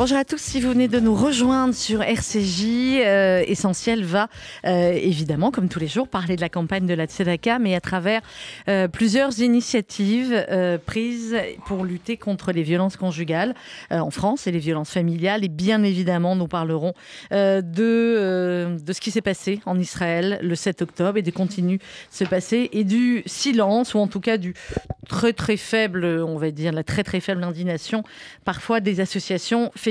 Bonjour à tous, si vous venez de nous rejoindre sur RCJ, euh, Essentiel va euh, évidemment, comme tous les jours, parler de la campagne de la Tzedaka, mais à travers euh, plusieurs initiatives euh, prises pour lutter contre les violences conjugales en France et les violences familiales. Et bien évidemment, nous parlerons de, de ce qui s'est passé en Israël le 7 octobre et de continue de se passer et du silence, ou en tout cas du très très faible, on va dire, la très très faible indignation parfois des associations féministes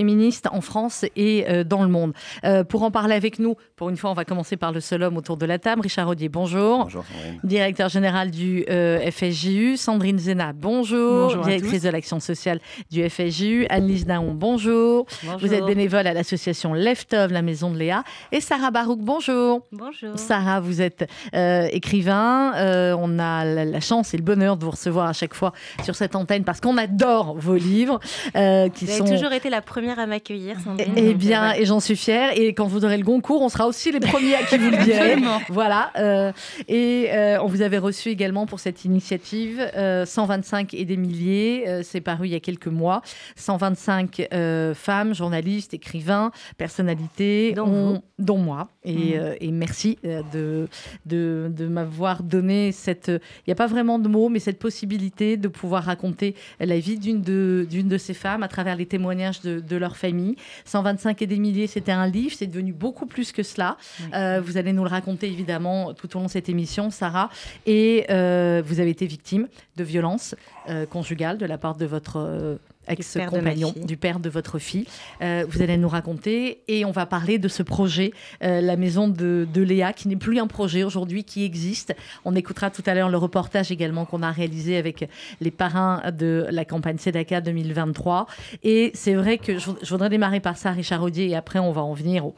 en France et euh, dans le monde. Euh, pour en parler avec nous, pour une fois, on va commencer par le seul homme autour de la table. Richard Audier, bonjour. Bonjour Sandrine. Directeur général du euh, FSJU. Sandrine Zena, bonjour. Bonjour Directrice de l'action sociale du FSJU. Anne-Lise Naon, bonjour. Vous êtes bénévole à l'association Leftov, la maison de Léa. Et Sarah Barouk, bonjour. Bonjour. Sarah, vous êtes euh, écrivain. Euh, on a la, la chance et le bonheur de vous recevoir à chaque fois sur cette antenne parce qu'on adore vos livres euh, qui Vous sont. avez toujours été la première à m'accueillir, Sandrine. Eh donc, bien, euh, et j'en suis fière. Et quand vous aurez le Goncourt, on sera aussi les premiers à qui vous le direz. Absolument. Voilà. euh, et euh, on vous avait reçu également pour cette initiative euh, 125 et des milliers. euh, C'est paru il y a quelques mois. 125 euh, femmes, journalistes, écrivains, personnalités, Dont ont- dont moi. Et, euh, et merci euh, de, de, de m'avoir donné cette. Il n'y a pas vraiment de mots, mais cette possibilité de pouvoir raconter la vie d'une de, d'une de ces femmes à travers les témoignages de, de leur famille. 125 et des milliers, c'était un livre, c'est devenu beaucoup plus que cela. Euh, vous allez nous le raconter évidemment tout au long de cette émission, Sarah. Et euh, vous avez été victime de violences euh, conjugales de la part de votre ex-compagnon, du père de votre fille. Euh, vous allez nous raconter et on va parler de ce projet, euh, la maison de, de Léa, qui n'est plus un projet aujourd'hui, qui existe. On écoutera tout à l'heure le reportage également qu'on a réalisé avec les parrains de la campagne Sedaka 2023. Et c'est vrai que je, je voudrais démarrer par ça, Richard Audier, et après on va en venir au-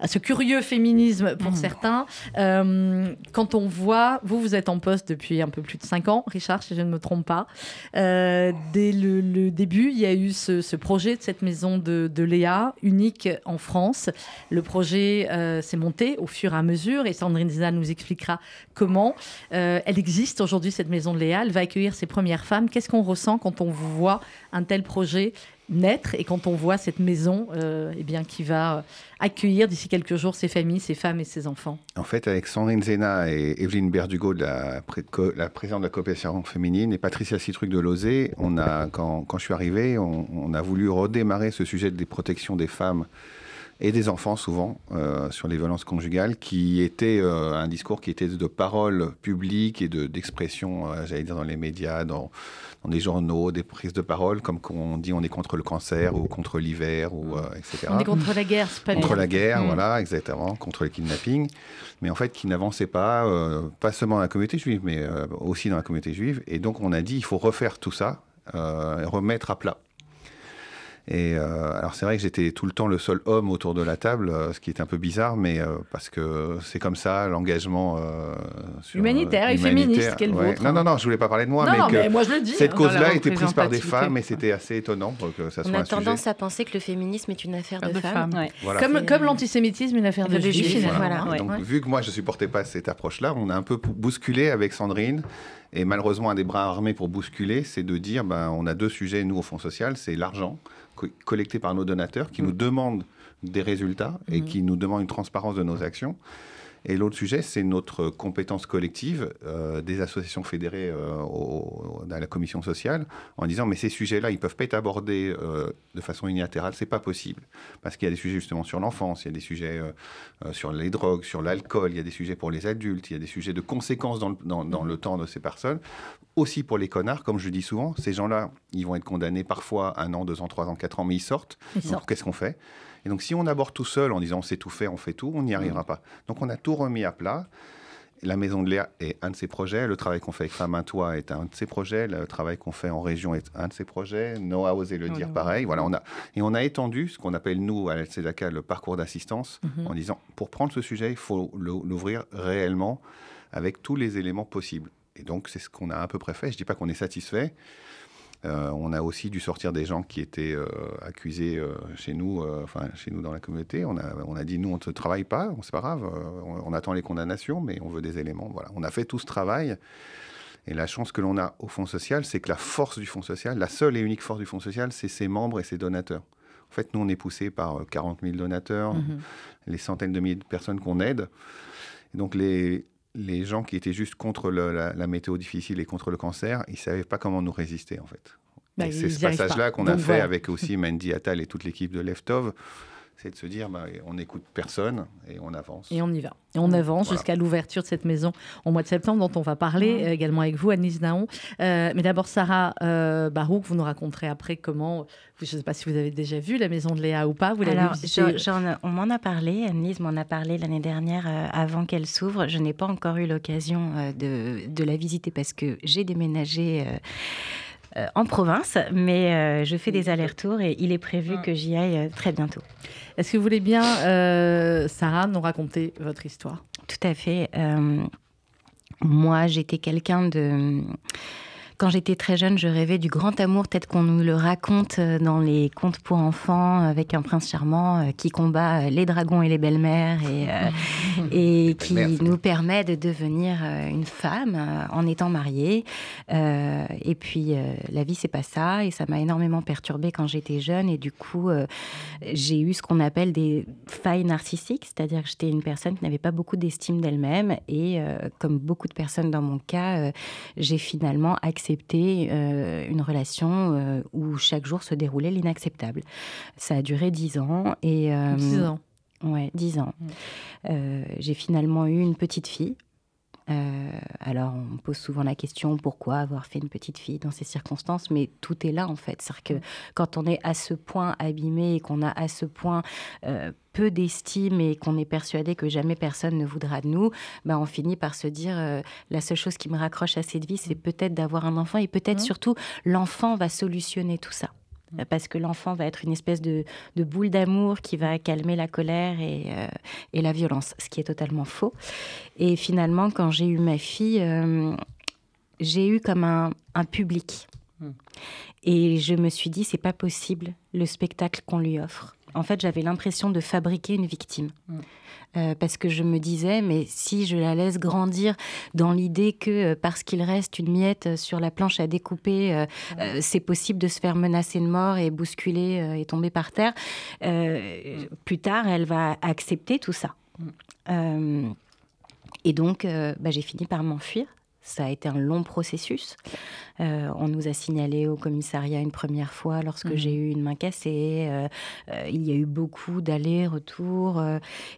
à ce curieux féminisme pour certains. Euh, quand on voit, vous, vous êtes en poste depuis un peu plus de 5 ans, Richard, si je ne me trompe pas. Dès le, le début, il y a eu ce, projet de cette maison de, de Léa, unique en France. Le projet euh, s'est monté au fur et à mesure et Sandrine Zina nous expliquera comment. Euh, elle existe aujourd'hui, cette maison de Léa. Elle va accueillir ses premières femmes. Qu'est-ce qu'on ressent quand on voit un tel projet naître. Et quand on voit cette maison euh, eh bien, qui va euh, accueillir d'ici quelques jours ses familles, ses femmes et ses enfants. En fait, avec Sandrine Zena et Evelyne Berdugo, la, présidente de la coopération féminine, et Patricia Citruc de Lozé, on a, quand, je suis arrivé, on, a voulu redémarrer ce sujet des protections des femmes et des enfants, souvent, euh, sur les violences conjugales, qui était un discours qui était de parole publique et de- d'expression, j'allais dire, dans les médias, dans, dans des journaux, des prises de parole, comme quand on dit on est contre le cancer ou contre l'hiver, ou, euh, etc. On est contre la guerre, c'est pas Contre bien. la guerre, Mm. voilà, exactement, contre le kidnapping, mais en fait qui n'avançait pas, euh, pas seulement dans la communauté juive, mais euh, aussi dans la communauté juive. Et donc on a dit, il faut refaire tout ça, euh, et remettre à plat. Et euh, alors c'est vrai que j'étais tout le temps le seul homme autour de la table, euh, ce qui est un peu bizarre, mais euh, parce que c'est comme ça l'engagement euh, Humanitaire et féministe, quel vôtre, Non, hein. non, non, je voulais pas parler de moi, non, mais non, que mais moi je le dis. cette cause-là était prise par des femmes, et c'était assez étonnant que ça soit On a un sujet. tendance à penser que le féminisme est une affaire de, de femmes. femmes. Voilà. Comme, comme l'antisémitisme, une affaire de de juifs, voilà. Ouais. Donc, Ouais. vu que moi, je supportais pas cette approche-là, on a un peu bousculé avec Sandrine. Et malheureusement, un des bras armés pour bousculer, c'est de dire, ben, on a deux sujets, nous, au Fonds social. C'est l'argent co- collecté par nos donateurs qui nous demandent des résultats et qui nous demandent une transparence de nos actions. Et l'autre sujet, c'est notre compétence collective euh, des associations fédérées euh, au- dans la commission sociale, en disant mais ces sujets-là, ils peuvent pas être abordés euh, de façon unilatérale, c'est pas possible, parce qu'il y a des sujets justement sur l'enfance, il y a des sujets euh, sur les drogues, sur l'alcool, il y a des sujets pour les adultes, il y a des sujets de conséquences dans le, dans, dans le temps de ces personnes, aussi pour les connards, comme je dis souvent, ces gens-là, ils vont être condamnés parfois un an, deux ans, trois ans, quatre ans, mais ils sortent. Ils sortent. qu'est-ce qu'on fait? Et donc, si on aborde tout seul en disant on sait tout faire, on fait tout, on n'y arrivera pas. Donc, on a tout remis à plat. La Maison de Léa est un de ces projets. Le travail qu'on fait avec Femme à Toi est un de ces projets. Le travail qu'on fait en région est un de ces projets. Noah a osé le dire pareil. Voilà, on a, et on a étendu ce qu'on appelle, nous, à l'Alcedaka, le parcours d'assistance, Mhm. en disant pour prendre ce sujet, il faut l'ouvrir réellement avec tous les éléments possibles. Et donc, c'est ce qu'on a à peu près fait. Je ne dis pas qu'on est satisfait. Euh, on a aussi dû sortir des gens qui étaient euh, accusés euh, chez nous, enfin chez nous dans la communauté. On a, on a dit nous on ne travaille pas, c'est pas grave, on, on, attend les condamnations, mais on veut des éléments. Voilà, on a fait tout ce travail. Et la chance que l'on a au Fonds social, c'est que la force du Fonds social, la seule et unique force du Fonds social, c'est ses membres et ses donateurs. En fait, nous, on est poussé par 40 000 donateurs, mmh. les centaines de milliers de personnes qu'on aide. Et donc, les, les gens qui étaient juste contre le, la, la, météo difficile et contre le cancer, ils ne savaient pas comment nous résister, en fait. Bah, c'est ce passage-là qu'on a fait voilà. avec aussi Mandy Attal et toute l'équipe de Leftov c'est de se dire bah, on n'écoute personne et on avance. Et on y va. Et on avance voilà. jusqu'à l'ouverture de cette maison au mois de septembre, dont on va parler mmh. également avec vous, Anise Naon. Euh, mais d'abord, Sarah euh, Barouk, vous nous raconterez après comment. Je ne sais pas si vous avez déjà vu la maison de Léa ou pas. Vous l'avez visitée On m'en a parlé. Anise m'en a parlé l'année dernière euh, avant qu'elle s'ouvre. Je n'ai pas encore eu l'occasion euh, de, de, la visiter parce que j'ai déménagé euh, en province, mais euh, je fais des allers-retours et il est prévu que j'y aille euh, très bientôt. Est-ce que vous voulez bien, Sarah, nous raconter votre histoire? Tout à fait. moi, j'étais quelqu'un de quand j'étais très jeune, je rêvais du grand amour, peut-être qu'on nous le raconte euh, dans les contes pour enfants, avec un prince charmant euh, qui combat euh, les dragons et les belles-mères et, et qui nous permet de devenir une femme en étant mariée. et puis, la vie, c'est pas ça. Et ça m'a énormément perturbée quand j'étais jeune. Et du coup, j'ai eu ce qu'on appelle des failles narcissiques, c'est-à-dire que j'étais une personne qui n'avait pas beaucoup d'estime d'elle-même. Et comme beaucoup de personnes dans mon cas, j'ai finalement accepté euh, une relation euh, où chaque jour se déroulait l'inacceptable. Ça a duré dix ans. Et, euh, dix ans Ouais, dix ans. Mmh. J'ai finalement eu une petite fille. Euh, alors, on pose souvent la question pourquoi avoir fait une petite fille dans ces circonstances, mais tout est là en fait. C'est-à-dire que quand on est à ce point abîmé et qu'on a à ce point euh, peu d'estime et qu'on est persuadé que jamais personne ne voudra de nous, ben on finit par se dire euh, la seule chose qui me raccroche à cette vie, c'est peut-être d'avoir un enfant et peut-être mmh. surtout l'enfant va solutionner tout ça. Mm. parce que l'enfant va être une espèce de, de boule d'amour qui va calmer la colère et, euh, et, la violence, ce qui est totalement faux. Et finalement, quand j'ai eu ma fille, euh, j'ai eu comme un, un public. Mm. Et je me suis dit, c'est pas possible le spectacle qu'on lui offre. En fait, j'avais l'impression de fabriquer une victime. Mm. Euh, parce que je me disais, mais si je la laisse grandir dans l'idée que euh, parce qu'il reste une miette sur la planche à découper, euh, euh c'est possible de se faire menacer de mort et bousculer euh, et tomber par terre, plus tard, elle va accepter tout ça. Mm. et donc, bah, j'ai fini par m'enfuir. Ça a été un long processus. Euh, on nous a signalé au commissariat une première fois lorsque mmh. j'ai eu une main cassée. Euh, euh, il y a eu beaucoup d'allers-retours.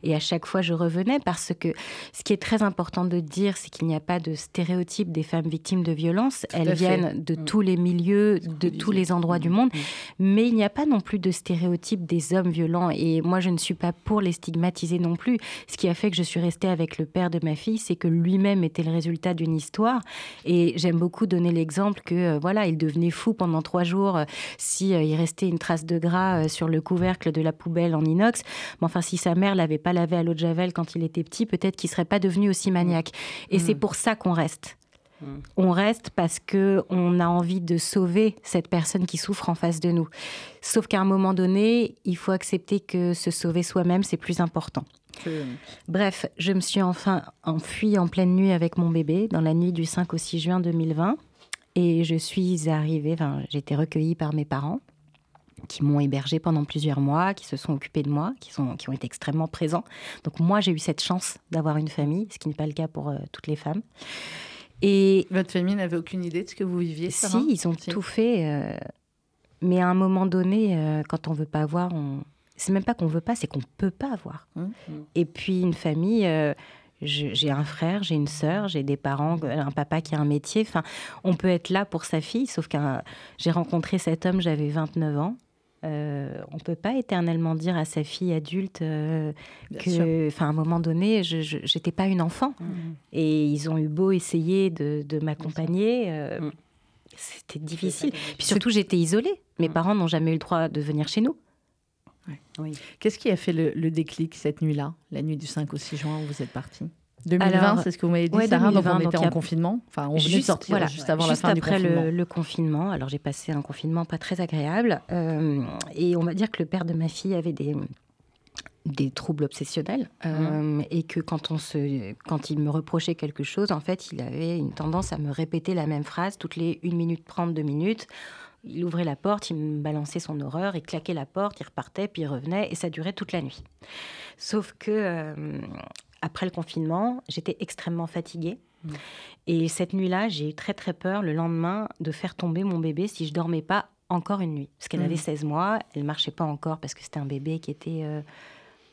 Et à chaque fois, je revenais parce que ce qui est très important de dire, c'est qu'il n'y a pas de stéréotype des femmes victimes de violences. Elles viennent de mmh. tous les milieux, de tous les endroits mmh. du monde. Mais il n'y a pas non plus de stéréotype des hommes violents. Et moi, je ne suis pas pour les stigmatiser non plus. Ce qui a fait que je suis restée avec le père de ma fille, c'est que lui-même était le résultat d'une histoire. Et j'aime beaucoup donner l'exemple que euh, voilà, il devenait fou pendant trois jours euh, si euh, il restait une trace de gras sur le couvercle de la poubelle en inox. Mais enfin, si sa mère l'avait pas lavé à l'eau de javel quand il était petit, peut-être qu'il serait pas devenu aussi maniaque. Et mmh. c'est pour ça qu'on reste. Mmh. On reste parce que on a envie de sauver cette personne qui souffre en face de nous. Sauf qu'à un moment donné, il faut accepter que se sauver soi-même, c'est plus important. Bref, je me suis enfin enfuie en pleine nuit avec mon bébé dans la nuit du 5 au 6 juin 2020. Et je suis arrivée, enfin, j'ai été recueillie par mes parents qui m'ont hébergée pendant plusieurs mois, qui se sont occupés de moi, qui, sont, qui ont été extrêmement présents. Donc moi, j'ai eu cette chance d'avoir une famille, ce qui n'est pas le cas pour euh, toutes les femmes. Et votre famille n'avait aucune idée de ce que vous viviez Sarah Si, ils ont si. tout fait. Euh, mais à un moment donné, euh, quand on veut pas avoir, on... c'est même pas qu'on veut pas, c'est qu'on peut pas avoir. Mmh. Et puis une famille euh, j'ai un frère, j'ai une sœur, j'ai des parents, un papa qui a un métier. Enfin, on peut être là pour sa fille, sauf que j'ai rencontré cet homme, j'avais 29 ans. Euh, on peut pas éternellement dire à sa fille adulte euh, que, enfin, à un moment donné, je n'étais pas une enfant. Mmh. Et ils ont eu beau essayer de, de m'accompagner. Euh, mmh. C'était difficile. Puis surtout, j'étais isolée. Mes mmh. parents n'ont jamais eu le droit de venir chez nous. Ouais. Oui. Qu'est-ce qui a fait le, le déclic cette nuit-là, la nuit du 5 au 6 juin où vous êtes parti? 2020, c'est ce que vous m'avez dit, ouais, Sarah, 2020, donc on était en a- confinement. Enfin, on venait de Juste- sortir voilà, juste avant juste la fin après du confinement. Le, le confinement. Alors j'ai passé un confinement pas très agréable. euh, et on va dire que le père de ma fille avait des, des troubles obsessionnels. euh, Et que quand, on se, quand il me reprochait quelque chose, en fait, il avait une tendance à me répéter la même phrase toutes les 1 minute 30, 2 minutes. Il ouvrait la porte, il me balançait son horreur, il claquait la porte, il repartait, puis il revenait, et ça durait toute la nuit. Sauf que euh, après le confinement, j'étais extrêmement fatiguée. Et cette nuit-là, j'ai eu très très peur le lendemain de faire tomber mon bébé si je dormais pas encore une nuit. Parce qu'elle avait 16 mois, elle marchait pas encore parce que c'était un bébé qui était... euh,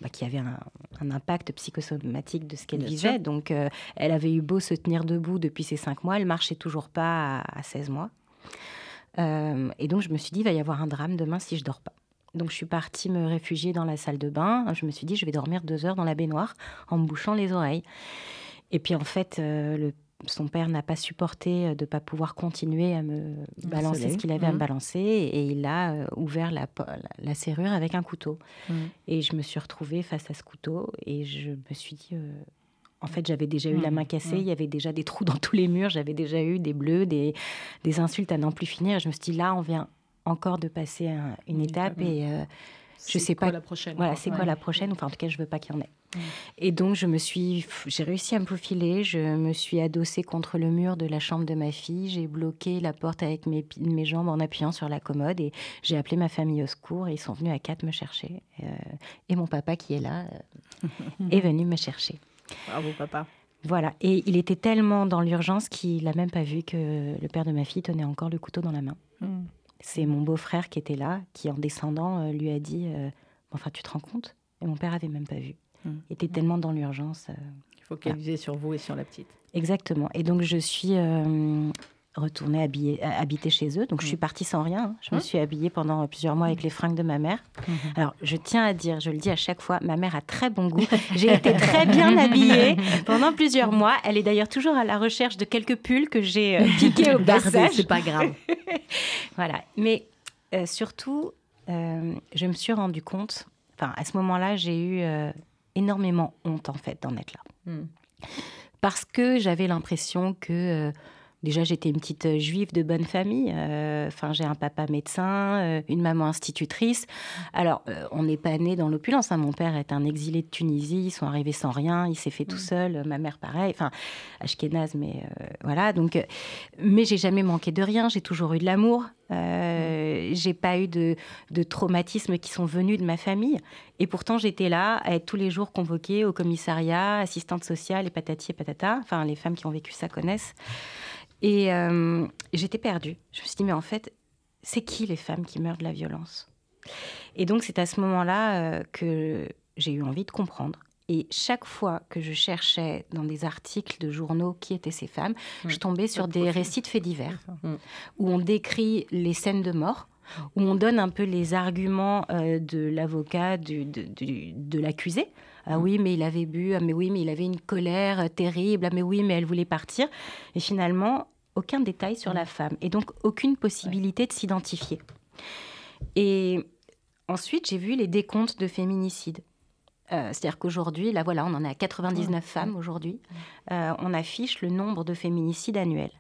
bah, qui avait un, un impact psychosomatique de ce qu'elle vivait. Donc, euh, elle avait eu beau se tenir debout depuis ses 5 mois, elle marchait toujours pas à, à 16 mois. Euh, et donc, je me suis dit, il va y avoir un drame demain si je dors pas. Donc, je suis partie me réfugier dans la salle de bain. Je me suis dit, je vais dormir deux heures dans la baignoire en me bouchant les oreilles. Et puis, en fait, euh, le, son père n'a pas supporté euh, de ne pas pouvoir continuer à me balancer ce qu'il avait à me Mhm. balancer. Et il a ouvert la, serrure avec un couteau. Mhm. Et je me suis retrouvée face à ce couteau. Et je me suis dit... euh, en fait, j'avais déjà eu la Mhm. main cassée, Mhm. il y avait déjà des trous dans tous les murs, j'avais déjà eu des bleus, des, des insultes à n'en plus finir. Et je me suis dit, là, on vient encore de passer un- une, Une étape étape, et euh, C'est sais quoi pas- la prochaine voilà, c'est quoi la prochaine? Enfin, en tout cas, je veux pas qu'il y en ait. Mm. Et donc, je me suis, j'ai réussi à me faufiler. Je me suis adossée contre le mur de la chambre de ma fille. J'ai bloqué la porte avec mes, mes jambes en appuyant sur la commode et j'ai appelé ma famille au secours. Et ils sont venus à quatre me chercher. Euh, et mon papa, qui est là, euh, est venu me chercher. Bravo, papa. Voilà. Et il était tellement dans l'urgence qu'il n'a même pas vu que le père de ma fille tenait encore le couteau dans la main. Mhm. C'est mon beau-frère qui était là, qui en descendant euh, lui a dit euh, Enfin, tu te rends compte? Et mon père avait même pas vu. Mm. Il était tellement dans l'urgence. euh, Il faut focaliser sur vous et sur la petite. Exactement. Et donc, je suis euh, retournée habiller- euh, habiter chez eux. Donc, je suis partie sans rien. hein. Je me Mm. suis habillée pendant plusieurs mois avec les fringues de ma mère. Alors, je tiens à dire, je le dis à chaque fois, ma mère a très bon goût. J'ai été très bien habillée pendant plusieurs mois. Elle est d'ailleurs toujours à la recherche de quelques pulls que j'ai euh, piqués au Gardez, passage. c'est pas grave. Voilà. Mais euh, surtout, euh, je me suis rendu compte, enfin, à ce moment-là, j'ai eu euh, énormément honte, en fait, d'en être là. Mhm. Parce que j'avais l'impression que. Déjà, j'étais une petite euh, juive de bonne famille. euh, Enfin, j'ai un papa médecin, euh, une maman institutrice. Alors, euh, on n'est pas né dans l'opulence. hein. Mon père est un exilé de Tunisie. Ils sont arrivés sans rien. Il s'est fait tout seul. Ma mère, pareil. Enfin, ashkénaze, mais voilà. Donc, mais j'ai jamais manqué de rien. J'ai toujours eu de l'amour. Euh, J'ai pas eu de, traumatismes qui sont venus de ma famille. Et pourtant, j'étais là à être tous les jours convoquée au commissariat, assistante sociale et patati et patata. Enfin, les femmes qui ont vécu ça connaissent. Et euh, j'étais perdue. Je me suis dit, mais en fait, c'est qui les femmes qui meurent de la violence? Et donc, c'est à ce moment-là euh, que j'ai eu envie de comprendre. Et chaque fois que je cherchais dans des articles de journaux qui étaient ces femmes, je tombais sur des récits de faits divers Mm. où on décrit les scènes de mort, où on donne un peu les arguments euh, de l'avocat, de, de l'accusé. Ah oui, mais il avait bu, ah mais oui, mais il avait une colère euh, terrible, ah mais oui, mais elle voulait partir. Et finalement, aucun détail sur la femme, et donc aucune possibilité de s'identifier. Et ensuite, j'ai vu les décomptes de féminicides. Euh, C'est-à-dire qu'aujourd'hui, là voilà, on en est à 99 femmes aujourd'hui. Euh, on affiche le nombre de féminicides annuels.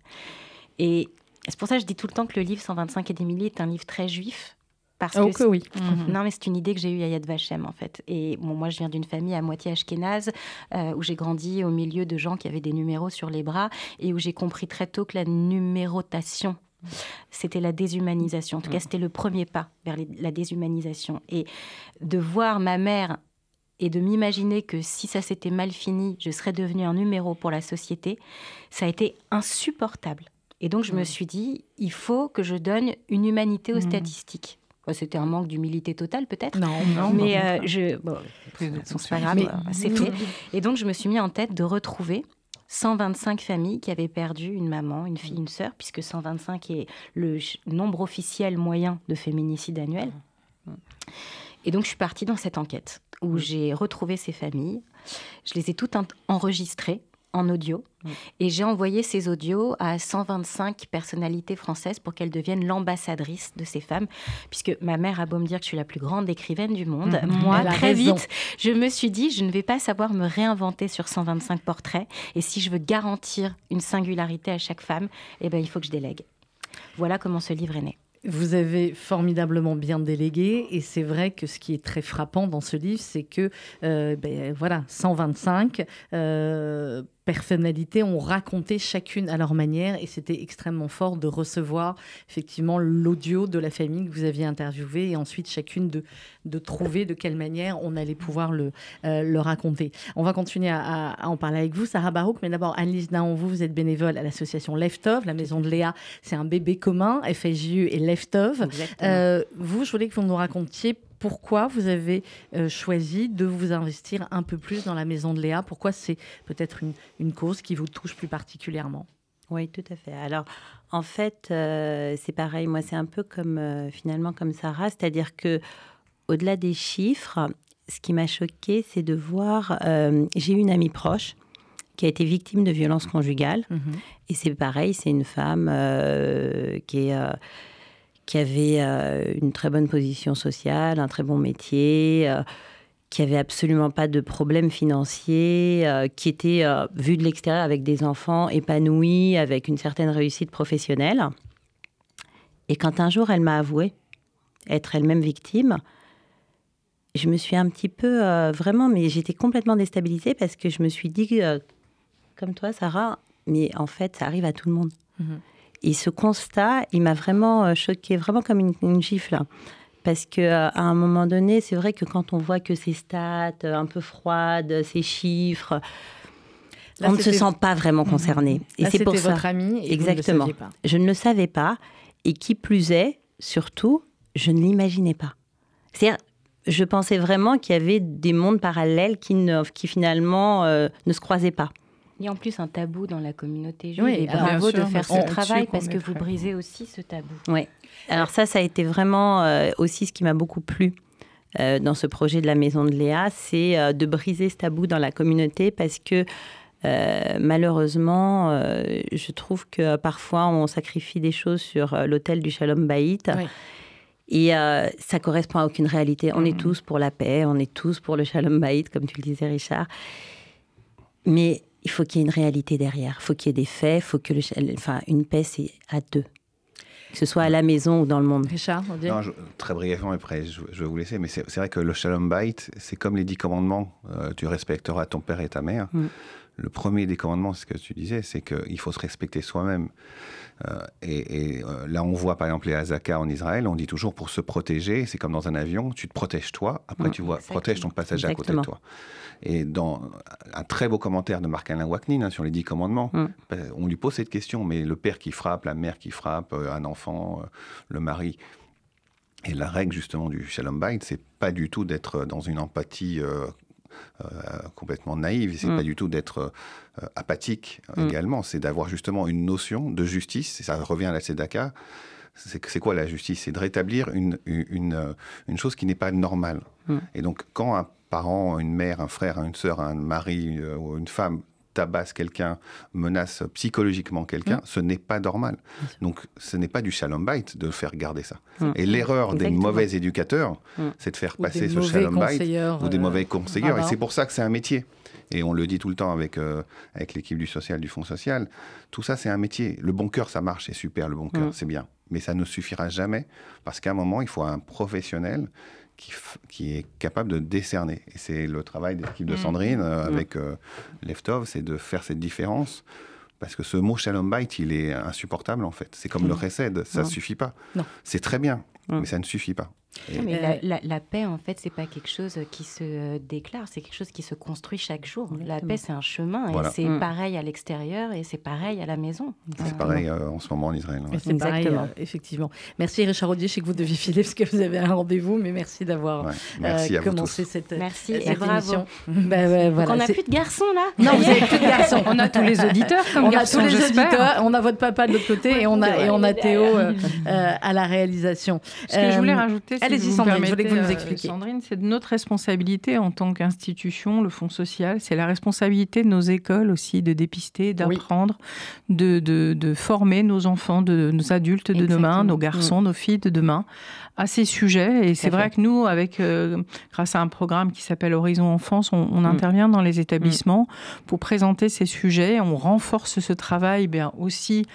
Et c'est pour ça que je dis tout le temps que le livre 125 et des milliers est un livre très juif. Parce Oh que que oui. non, mais c'est une idée que j'ai eue à Yad Vashem, en fait. Et bon, moi, je viens d'une famille à moitié ashkénaze, euh, où j'ai grandi au milieu de gens qui avaient des numéros sur les bras, et où j'ai compris très tôt que la numérotation, c'était la déshumanisation. En tout cas, c'était le premier pas vers la déshumanisation. Et de voir ma mère et de m'imaginer que si ça s'était mal fini, je serais devenue un numéro pour la société, ça a été insupportable. Et donc, je me suis dit, il faut que je donne une humanité aux Mhm. statistiques. C'était un manque d'humilité totale, peut-être. Non, non. mais non, euh, non. je, bon, c'est pas grave, Mais- euh, c'est fait. Et donc, je me suis mis en tête de retrouver 125 familles qui avaient perdu une maman, une fille, une sœur, puisque 125 est le nombre officiel moyen de féminicide annuel. Et donc, je suis partie dans cette enquête où j'ai retrouvé ces familles. Je les ai toutes en- enregistrées. en audio. Et j'ai envoyé ces audios à 125 personnalités françaises pour qu'elles deviennent l'ambassadrice de ces femmes. Puisque ma mère a beau me dire que je suis la plus grande écrivaine du monde, Mhm. moi, très raison. vite, je me suis dit, je ne vais pas savoir me réinventer sur 125 portraits. Et si je veux garantir une singularité à chaque femme, eh ben, il faut que je délègue. Voilà comment ce livre est né. Vous avez formidablement bien délégué et c'est vrai que ce qui est très frappant dans ce livre, c'est que euh, ben, voilà, 125 euh, personnalités ont raconté chacune à leur manière et c'était extrêmement fort de recevoir effectivement l'audio de la famille que vous aviez interviewée et ensuite chacune de, de trouver de quelle manière on allait pouvoir le, euh, le raconter. On va continuer à, en parler avec vous, Sarah Barouk, mais d'abord Annelise Naon, vous, vous êtes bénévole à l'association Leftov, la maison de Léa, c'est un bébé commun, FSJU et Leftov. Euh, vous, je voulais que vous nous racontiez pourquoi vous avez euh, choisi de vous investir un peu plus dans la maison de Léa? Pourquoi c'est peut-être une, une cause qui vous touche plus particulièrement? Oui, tout à fait. Alors, en fait, euh, c'est pareil. Moi, c'est un peu comme euh, finalement comme Sarah, c'est-à-dire que au-delà des chiffres, ce qui m'a choqué, c'est de voir. J'ai eu une amie proche qui a été victime de violences conjugales, et c'est pareil. C'est une femme qui est qui avait euh, une très bonne position sociale, un très bon métier. euh, qui avait absolument pas de problème financier, euh, qui était euh, vu de l'extérieur avec des enfants épanouis, avec une certaine réussite professionnelle. Et quand un jour elle m'a avoué être elle-même victime, je me suis un petit peu vraiment, mais j'étais complètement déstabilisée parce que je me suis dit, comme toi, Sarah, mais en fait, ça arrive à tout le monde. Mhm. Et ce constat, il m'a vraiment euh, choquée, vraiment comme une, une gifle. Parce que euh, à un moment donné, c'est vrai que quand on voit que ces stats euh, un peu froides, ces chiffres, Là, on ne se sent pas vraiment concerné. Et c'est pour ça. votre amie et Exactement. vous ne le pas. Je ne le savais pas. Et qui plus est, surtout, je ne l'imaginais pas. C'est-à-dire, je pensais vraiment qu'il y avait des mondes parallèles qui, ne, qui finalement euh, ne se croisaient pas. Il y a en plus un tabou dans la communauté juive. Oui, et bravo sûr, de faire ce travail parce que vous brisez aussi ce tabou. Ouais. Alors ça, ça a été vraiment euh, aussi ce qui m'a beaucoup plu euh, dans ce projet de la maison de Léa, c'est euh, de briser ce tabou dans la communauté parce que euh, malheureusement, euh, je trouve que parfois on sacrifie des choses sur euh, l'autel du Shalom Bayit. Oui. Et euh, ça correspond à aucune réalité. On est tous pour la paix, on est tous pour le Shalom Bayit, comme tu le disais, Richard. Mais il faut qu'il y ais une réalité derrière. Il faut qu'il y ait des faits. Il faut que le, enfin, une paix, c'est à deux. Que ce soit à la maison ou dans le monde. Richard, on dit Non, je- très brièvement, après, je, je vais vous laisser, mais c'est c'est vrai que le Shalom Bait, c'est comme les dix commandements. Euh, tu respecteras ton père et ta mère. Mm. Le premier des commandements, c'est ce que tu disais, c'est qu'il faut se respecter soi-même. Euh, et et, euh, là, on voit par exemple les Hazaka en Israël, on dit toujours pour se protéger, c'est comme dans un avion, tu te protèges toi, après tu vois, exactement. protège ton passager à côté de toi. Et dans un très beau commentaire de Marc-Alain Waknin hein, sur les dix commandements, Mm. ben, on lui pose cette question, mais le père qui frappe, la mère qui frappe, euh, un enfant, le mari, et la règle justement du Shalom Bait, c'est pas du tout d'être dans une empathie euh, complètement naïve, c'est Mm. pas du tout d'être euh, apathique euh, Mm. également, c'est d'avoir justement une notion de justice, et ça revient à la Tzedaka. C'est quoi la justice? C'est de rétablir une, une, une, euh, chose qui n'est pas normale. Mm. Et donc, quand un parent, une mère, un frère, une sœur, un mari euh, ou une femme tabasse quelqu'un, menace psychologiquement quelqu'un, ce n'est pas normal. Donc, ce n'est pas du shalom bait de faire garder ça. Mm. Et l'erreur des mauvais éducateurs, Mm. c'est de faire Ou passer ce shalom conseilleurs, ou des euh, mauvais conseillers. Et rabbins. c'est pour ça que c'est un métier. Et on le dit tout le temps avec, euh, avec l'équipe du social, du Fonds social. Tout ça, c'est un métier. Le bon cœur, ça marche, c'est super, le bon cœur, Mm. c'est bien. Mais ça ne suffira jamais parce qu'à un moment, il faut un professionnel qui, est capable de décerner. Et c'est le travail de l'équipe de Mm. Sandrine euh, Mm. avec euh, Leftov, c'est de faire cette différence. Parce que ce mot shalom bait, il est insupportable en fait. C'est comme le recède, ça ne Mm. suffit pas. C'est très bien, Mm. mais ça ne suffit pas. Mais Euh, la, la- la paix, en fait, c'est pas quelque chose qui se euh, déclare, c'est quelque chose qui se construit chaque jour. La paix, c'est un chemin, Voilà. et c'est Mm. pareil à l'extérieur, et c'est pareil à la maison. c'est pareil euh, en ce moment en Israël. Ouais. C'est pareil, Exactement. euh, effectivement. Merci Richard Audier, je sais que vous deviez filer parce que vous avez un rendez-vous, mais merci d'avoir Ouais. Euh, commencé tous. cette, Merci cette et bravo. émission. Ouais, voilà, on n'a plus de garçons là Non, vous n'avez plus de garçons. On a tous les auditeurs comme on garçons, a tous les auditeurs, on a votre papa de l'autre côté et on a, et on a. Théo à la réalisation. Ce que je voulais rajouter, Allez-y, Sandrine, je voulais que vous nous expliquiez. Sandrine, c'est de notre responsabilité en tant qu'institution, le Fonds social, c'est la responsabilité de nos écoles aussi de dépister, d'apprendre, de, de, former nos enfants, de, nos adultes de demain, nos garçons, mm. nos filles de demain à ces sujets. Et c'est vrai que nous, avec, grâce à un programme qui s'appelle Horizon Enfance, on, mm. intervient dans les établissements pour présenter ces sujets. On renforce ce travail bien, aussi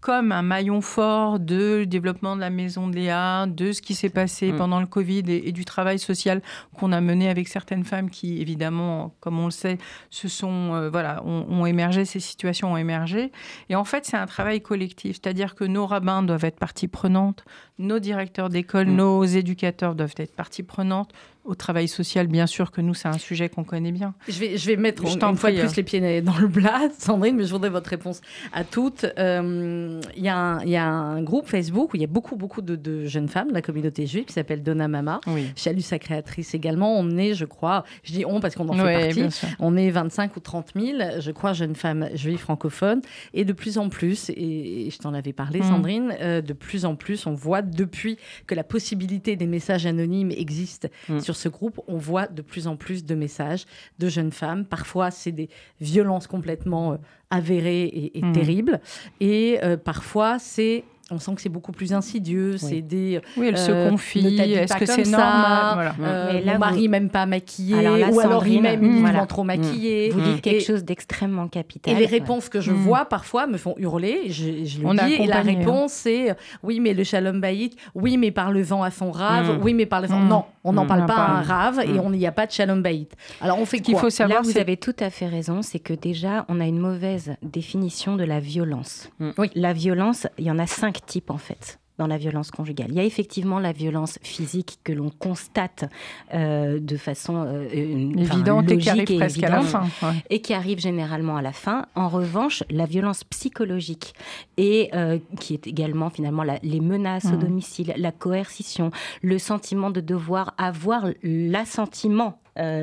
comme un maillon fort de développement de la maison de Léa, de ce qui s'est passé mm. pendant le Covid et, du travail social qu'on a mené avec certaines femmes qui, évidemment, comme on le sait, se sont, euh, voilà, ont, émergé, ces situations ont émergé. Et en fait, c'est un travail collectif, c'est-à-dire que nos rabbins doivent être partie prenante, nos directeurs d'école, mm. nos éducateurs doivent être partie prenante, au travail social, bien sûr que nous, c'est un sujet qu'on connaît bien. Je vais, je vais mettre une fois plus hein. les pieds dans le plat, Sandrine, mais je voudrais votre réponse à toutes. Euh, il y, y, a un groupe Facebook où il y a beaucoup, beaucoup de, jeunes femmes de la communauté juive qui s'appelle Donna Mama. Oui. Chalut, sa créatrice également. On est, je crois, je dis on parce qu'on en fait partie, on est 25 ou 30 000, je crois, jeunes femmes juives francophones. Et de plus en plus, et, je t'en avais parlé, mm. Sandrine, euh, de plus en plus, on voit depuis que la possibilité des messages anonymes existe mm. sur ce groupe, on voit de plus en plus de messages de jeunes femmes. Parfois, c'est des violences complètement euh, avérées et, mmh. terribles. Et euh, parfois, c'est on sent que c'est beaucoup plus insidieux. C'est des. Oui, elle se euh, confie. Est-ce que c'est normal voilà. euh, Mon mari même pas maquillé, ou alors il m'aime uniquement trop maquillé. Vous dites quelque chose d'extrêmement capital. Et les réponses que je mm. vois parfois me font hurler. Je, je le dis. Et la réponse c'est oui, mais le shalom bayit. Oui, mais par le vent à son rave. Mm. Oui, mais par le vent. Non, on n'en parle pas à un rave et il n'y a pas de shalom bayit. Alors on fait quoi Il faut savoir. Là, vous avez tout à fait raison. C'est que déjà, on a une mauvaise définition de la violence. Oui. La violence, il y en a cinq type en fait dans la violence conjugale. Il y a effectivement la violence physique que l'on constate euh, de façon euh, évidente et qui arrive presque à la fin. Et qui arrive généralement à la fin. En revanche, la violence psychologique et euh, qui est également finalement les menaces au mmh. domicile, la coercition, le sentiment de devoir avoir l'assentiment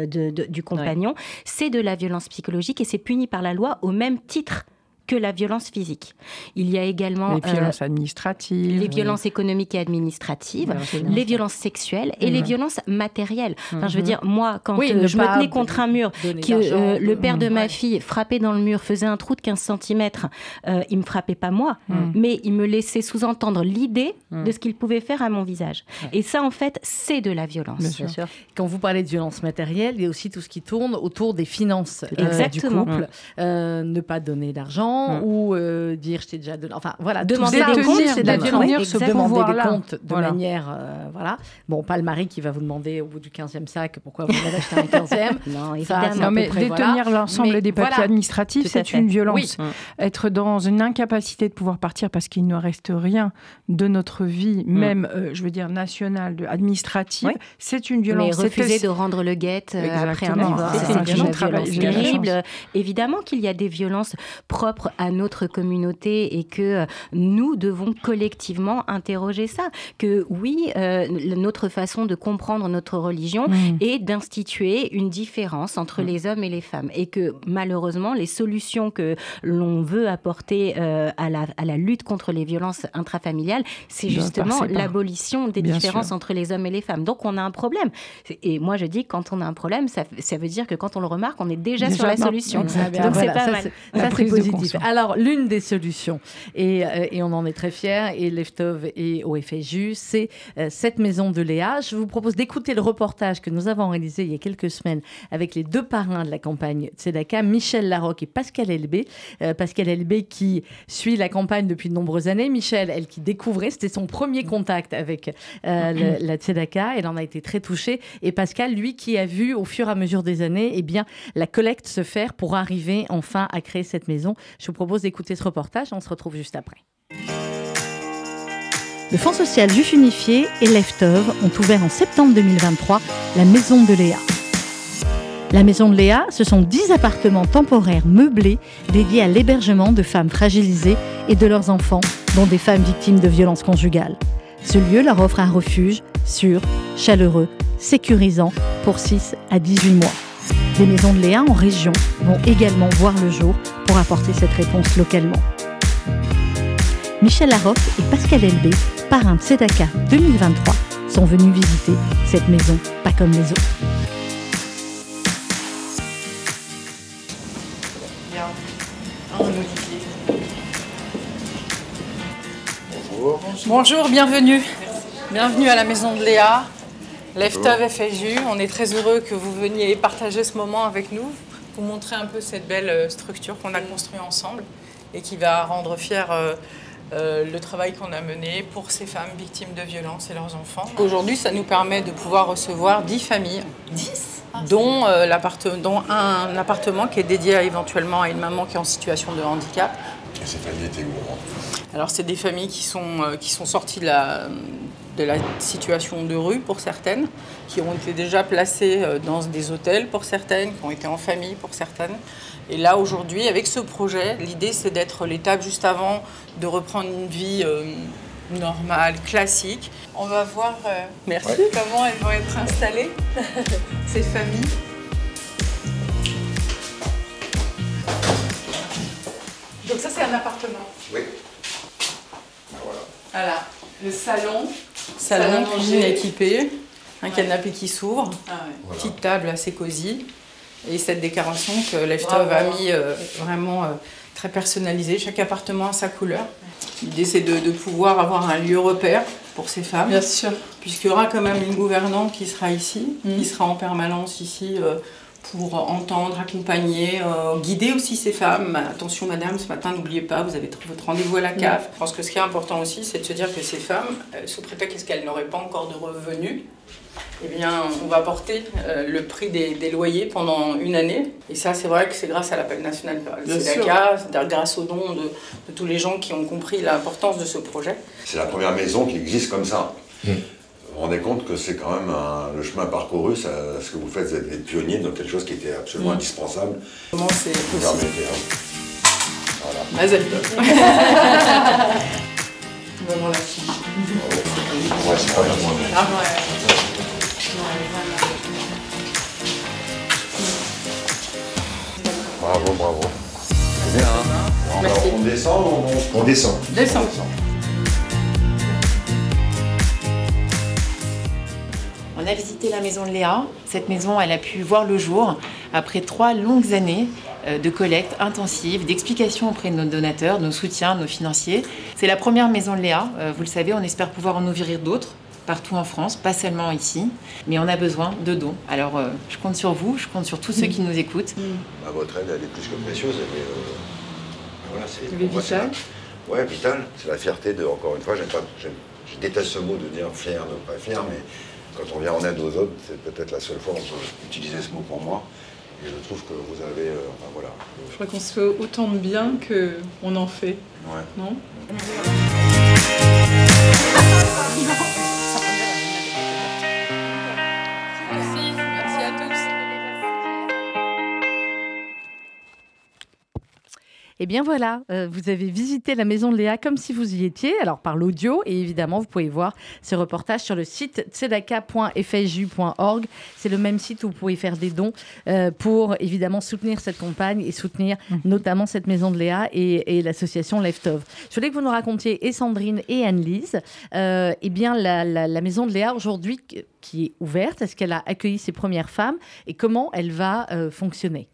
du compagnon, c'est de la violence psychologique et c'est puni par la loi au même titre que la violence physique. Il y a également les violences euh, administratives, les violences économiques et administratives, les violences sexuelles et les violences matérielles. Enfin, je veux mhm. dire, moi, quand euh, je me tenais contre un mur, que euh, le père de ma fille frappait dans le mur, faisait un trou de 15 cm, il me frappait pas moi, mhm. mais il me laissait sous-entendre l'idée de ce qu'il pouvait faire à mon visage. Et ça, en fait, c'est de la violence. Bien sûr. Quand vous parlez de violence matérielle, il y a aussi tout ce qui tourne autour des finances du couple. ne pas donner d'argent Mm. ou euh, dire je t'ai déjà donné. Enfin voilà, demander des comptes, c'est de la violence. Se demander des comptes de manière. Euh, voilà. Bon, pas le mari qui va vous demander au bout du 15e sac pourquoi vous avez acheté un 15e. non, évidemment. non, mais détenir l'ensemble des papiers administratifs, c'est une violence. Être dans une incapacité de pouvoir partir parce qu'il ne reste rien de notre vie, mm. même, euh, je veux dire, nationale, administrative, c'est une violence. Mais refuser de rendre le guet après un divorce, c'est une violence terrible. Évidemment qu'il y a des violences propres à notre communauté et que nous devons collectivement interroger ça. Que oui, euh, notre façon de comprendre notre religion mm. est d'instituer une différence entre mm. les hommes et les femmes et que malheureusement les solutions que l'on veut apporter euh, à, la, à, la, lutte contre les violences intrafamiliales, c'est justement l'abolition des différences entre les hommes et les femmes. Donc on a un problème. Et moi je dis quand on a un problème, ça, ça veut dire que quand on le remarque, on est déjà, sur la solution. Donc c'est pas mal. Ça c'est positif. Alors, l'une des solutions, euh, et, on en est très fiers, et Leftov et au FSU, c'est euh, cette maison de Léa. Je vous propose d'écouter le reportage que nous avons réalisé il y a quelques semaines avec les deux parrains de la campagne Tzedaka, Michel Larocque et Pascal Elbé. Euh, Pascal Elbé qui suit la campagne depuis de nombreuses années. Michel, elle qui découvrait, c'était son premier contact avec la Tzedaka. Elle en a été très touchée. Et Pascal, lui, qui a vu au fur et à mesure des années, eh bien, la collecte se faire pour arriver enfin à créer cette maison. Je vous propose d'écouter ce reportage. On se retrouve juste après. Le Fonds social Juif Unifié et Leftov ont ouvert en septembre 2023 la Maison de Léa. La Maison de Léa, ce sont 10 appartements temporaires meublés dédiés à l'hébergement de femmes fragilisées et de leurs enfants, dont des femmes victimes de violences conjugales. Ce lieu leur offre un refuge sûr, chaleureux, sécurisant pour 6 à 18 mois. Des maisons de Léa en région vont également voir le jour pour apporter cette réponse localement. Michel Larocque et Pascal Elbé, parrain de Sedaka 2023, sont venus visiter cette maison pas comme les autres. Bonjour. Bonjour, bienvenue. Bienvenue à la maison de Léa, Leftov FSU. On est très heureux que vous veniez partager ce moment avec nous, vous montrer un peu cette belle euh, structure qu'on a construite ensemble et qui va rendre fier euh, euh, le travail qu'on a mené pour ces femmes victimes de violences et leurs enfants. Aujourd'hui, ça nous permet de pouvoir recevoir 10 familles. 10 dont, dont un appartement qui est dédié éventuellement à une maman qui est en situation de handicap. Et ces familles étaient où hein? Alors, c'est des familles qui sont, qui sont sorties de la, de la situation de rue pour certaines, qui ont été déjà placées euh, dans des hôtels pour certaines, qui ont été en famille pour certaines. Et là, aujourd'hui, avec ce projet, l'idée, c'est d'être l'étape juste avant de reprendre une vie euh, normale, classique. On va voir euh, merci, comment elles vont être installées, ces familles. Donc ça, c'est un appartement. Oui. Voilà. Voilà. Le salon, Salon, cuisine équipée, un canapé qui s'ouvre, ah petite table assez cosy. Et cette décoration que Leftov a mis euh, vraiment euh, très personnalisée. Chaque appartement a sa couleur. L'idée, c'est de, pouvoir avoir un lieu repère pour ces femmes. Bien sûr. Puisqu'il y aura quand même une gouvernante qui sera ici, qui mmh. sera en permanence ici euh, pour entendre, accompagner, euh, guider aussi ces femmes. Attention madame, ce matin n'oubliez pas, vous avez votre rendez-vous à la CAF. Je pense que ce qui est important aussi, c'est de se dire que ces femmes, euh, sous prétexte qu'elles n'auraient pas encore de revenus, eh bien, on va porter euh, le prix des, loyers pendant une année. Et ça, c'est vrai que c'est grâce à l'appel national de c'est grâce aux dons de, tous les gens qui ont compris l'importance de ce projet. C'est la première maison qui existe comme ça. Mmh vous vous rendez compte que c'est quand même le chemin parcouru, ça, ce que vous faites, vous êtes pionnier dans quelque chose qui était absolument mm. indispensable. Comment c'est possible Voilà. Vraiment la. Ouais, c'est pas bien moi. Ah ouais. Bravo, bravo. C'est bien, hein on, on, descend ou on... On descend? Descend. On descend. On a visité la maison de Léa. Cette maison, elle a pu voir le jour après trois longues années euh, de collecte intensive, d'explications auprès de nos donateurs, nos soutiens, nos financiers. C'est la première maison de Léa. Euh, vous le savez, on espère pouvoir en ouvrir d'autres partout en France, pas seulement ici, mais on a besoin de dons. Alors, euh, je compte sur vous, je compte sur tous ceux qui nous écoutent. Bah, votre aide, elle est plus que précieuse. voilà, c'est vital. Ouais, vital. C'est la fierté de, encore une fois, pas, je déteste ce mot de dire fier, de pas fier, mais quand on vient en aide aux autres, c'est peut-être la seule fois où on peut utiliser ce mot pour moi. Et je trouve que vous avez. Euh, enfin, voilà. Je crois qu'on se fait autant de bien qu'on en fait. Ouais. Non Eh bien voilà, euh, vous avez visité la maison de Léa comme si vous y étiez, alors par l'audio, et évidemment, vous pouvez voir ce reportage sur le site tzedaka.fju.org. C'est le même site où vous pouvez faire des dons euh, pour évidemment soutenir cette campagne et soutenir mmh. notamment cette maison de Léa et, l'association Leftov. Je voulais que vous nous racontiez, et Sandrine et Anne-Lise, euh, eh bien la, la maison de Léa aujourd'hui qui est ouverte, est-ce qu'elle a accueilli ses premières femmes et comment elle va fonctionner?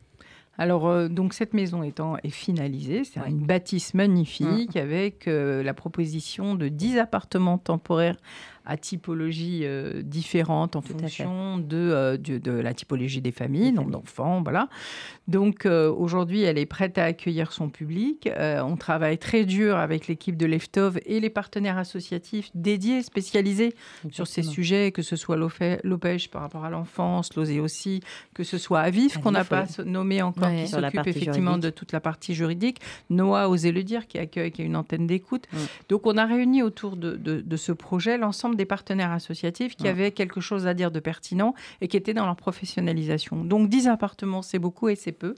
Alors, euh, donc cette maison étant est finalisée, c'est une bâtisse magnifique mmh. avec euh, la proposition de 10 appartements temporaires à typologie euh, différente en fonction de, euh, de, la typologie des familles, nombre d'enfants, voilà. Donc euh, aujourd'hui, elle est prête à accueillir son public. on travaille très dur avec l'équipe de Leftov et les partenaires associatifs dédiés, spécialisés sur ces sujets, que ce soit l'OPEJ par rapport à l'enfance, l'OSE aussi, que ce soit Avif, qu'on n'a pas nommé encore, qui s'occupe effectivement de toute la partie juridique, Noah, osez le dire, qui accueille, qui a une antenne d'écoute. Donc on a réuni autour de, de, de ce projet l'ensemble des partenaires associatifs qui avaient quelque chose à dire de pertinent et qui étaient dans leur professionnalisation. Donc 10 appartements, c'est beaucoup et c'est peu.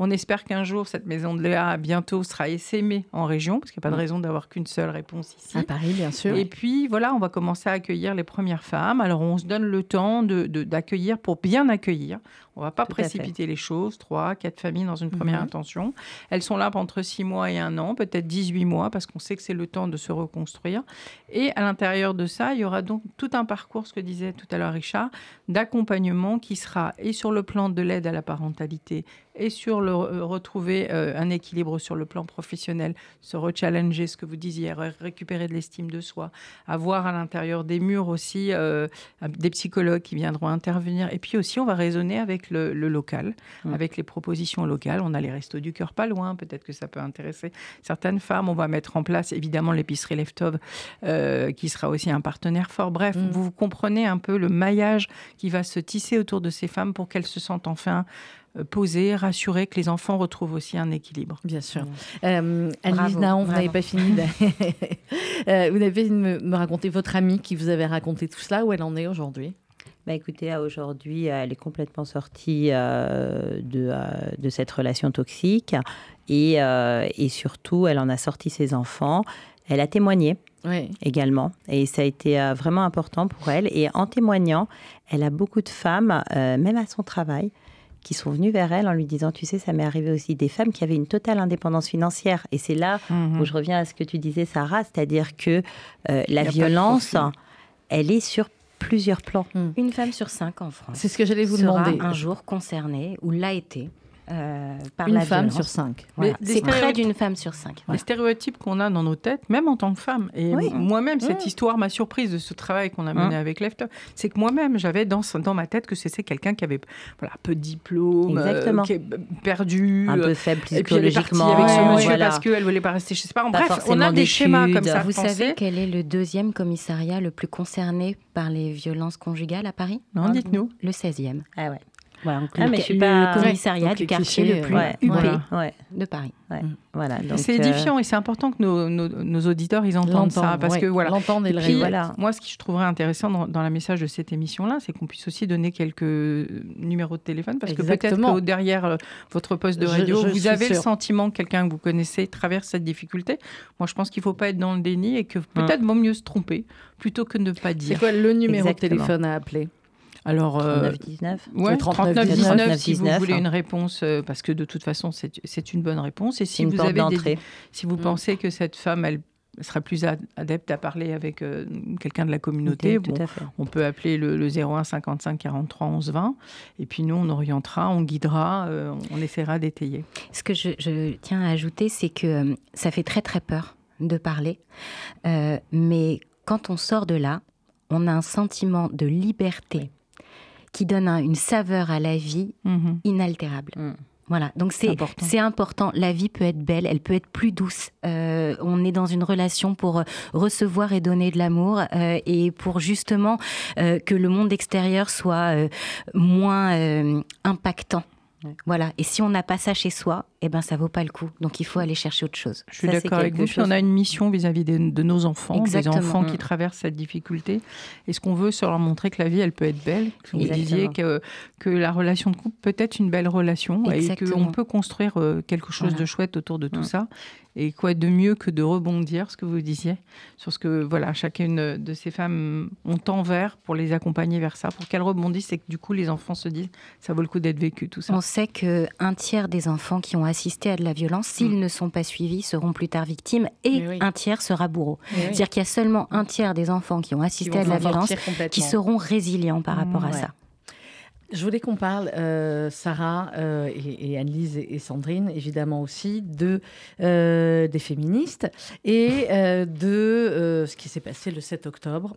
On espère qu'un jour, cette maison de Léa, bientôt, sera essaimée en région, parce qu'il n'y a pas de raison d'avoir qu'une seule réponse ici. À Paris, bien sûr. Et puis, voilà, on va commencer à accueillir les premières femmes. Alors, on se donne le temps d'accueillir de, pour bien accueillir. On va pas précipiter les choses. Trois, quatre familles dans une première mhm. intention. Elles sont là entre six mois et un an, peut-être 18 mois, parce qu'on sait que c'est le temps de se reconstruire. Et à l'intérieur de ça, il y aura donc tout un parcours, ce que disait tout à l'heure Richard, d'accompagnement qui sera et sur le plan de l'aide à la parentalité et sur le euh, retrouver euh, un équilibre sur le plan professionnel, se rechallenger, ce que vous disiez, récupérer de l'estime de soi, avoir à l'intérieur des murs aussi euh, des psychologues qui viendront intervenir. Et puis aussi, on va raisonner avec le, local, mmh. avec les propositions locales. On a les restos du cœur pas loin, peut-être que ça peut intéresser certaines femmes. On va mettre en place évidemment l'épicerie Leftov, qui sera aussi un partenaire fort. Bref, mmh. vous comprenez un peu le maillage qui va se tisser autour de ces femmes pour qu'elles se sentent enfin euh, poser, rassurer, que les enfants retrouvent aussi un équilibre. Bien sûr. Euh, Annelise Naon, vous n'avez pas fini. euh, vous avez me, me raconter votre amie qui vous avait raconté tout cela, où elle en est aujourd'hui? Bah écoutez, aujourd'hui, elle est complètement sortie euh, de, euh, de, cette relation toxique et, et, surtout, elle en a sorti ses enfants. Elle a témoigné également et ça a été vraiment important pour elle. Et en témoignant, elle a beaucoup de femmes, même à son travail, qui sont venus vers elle en lui disant, tu sais, ça m'est arrivé aussi des femmes qui avaient une totale indépendance financière. Et c'est là mhm. où je reviens à ce que tu disais, Sarah, c'est-à-dire que euh, la violence, elle est sur plusieurs plans. Une femme sur cinq en France. C'est ce que j'allais vous demander. Un jour concernée ou l'a été euh, par une femme sur cinq. C'est près d'une femme sur cinq. Les stéréotypes qu'on a dans nos têtes, même en tant que femme. Et moi-même, cette histoire m'a surprise de ce travail qu'on a mené avec Left. C'est que moi-même, j'avais dans, dans ma tête que c'était quelqu'un qui avait voilà, peu de diplôme, euh, qui est perdu. Un peu faible psychologiquement. Et puis avec ce monsieur parce qu'elle ne voulait pas rester chez ses parents. Bref, on a des schémas comme ça. Vous savez quel est le deuxième commissariat le plus concerné par les violences conjugales à Paris? Non, dites-nous. Le 16e. Ah ouais. Voilà, ah, mais je suis pas... le commissariat du quartier le plus huppé de Paris. Mm. Voilà, c'est euh, édifiant et c'est important que nos, nos, auditeurs ils entendent ça parce que voilà. L'entendent et, le puis, voilà. Moi, ce que je trouverais intéressant dans, dans le message de cette émission-là, c'est qu'on puisse aussi donner quelques numéros de téléphone parce que peut-être que derrière euh, votre poste de radio, vous avez le sentiment que quelqu'un que vous connaissez traverse cette difficulté. Moi, je pense qu'il ne faut pas être dans le déni et que peut-être vaut mieux se tromper plutôt que de ne pas dire. C'est quoi le numéro de téléphone à appeler? Alors, 3919 euh, ouais, 3919 si vous voulez une réponse, euh, parce que de toute façon, c'est une bonne réponse. Et si vous, avez des, si vous mm. pensez que cette femme, elle serait plus adepte à parler avec euh, quelqu'un de la communauté, on peut appeler le, 01 55 43 11 20. Et puis nous, on orientera, on guidera, on essaiera d'étayer. Ce que je, tiens à ajouter, c'est que ça fait très très peur de parler. mais quand on sort de là, on a un sentiment de liberté qui donne une saveur à la vie mhm. inaltérable. Mm. Voilà, donc c'est important. important. La vie peut être belle, elle peut être plus douce. Euh, on est dans une relation pour euh, recevoir et donner de l'amour euh, et pour justement que le monde extérieur soit moins impactant voilà. Et si on n'a pas ça chez soi, eh ben ça vaut pas le coup. Donc il faut aller chercher autre chose. Je suis d'accord avec vous. on a une mission vis-à-vis de, nos enfants, des enfants qui mm. traversent cette difficulté. Et ce qu'on veut, c'est leur montrer que la vie, elle peut être belle. Que vous disiez que, que la relation de couple peut être une belle relation Exactement. et qu'on peut construire euh, quelque chose de chouette autour de tout mm. ça. Et quoi de mieux que de rebondir, ce que vous disiez, sur ce que voilà, chacune de ces femmes ont envers pour les accompagner vers ça, pour qu'elles rebondissent et que du coup les enfants se disent ça vaut le coup d'être vécu, tout ça. On sait qu'un tiers des enfants qui ont assisté à de la violence, s'ils mm. ne sont pas suivis, seront plus tard victimes et un tiers sera bourreau. C'est-à-dire qu'il y a seulement un tiers des enfants qui ont assisté à de la violence qui seront résilients par rapport à ça. Je voulais qu'on parle, euh, Sarah euh, et, et Annelise et, Sandrine, évidemment aussi, de, euh, des féministes et de ce qui s'est passé le 7 octobre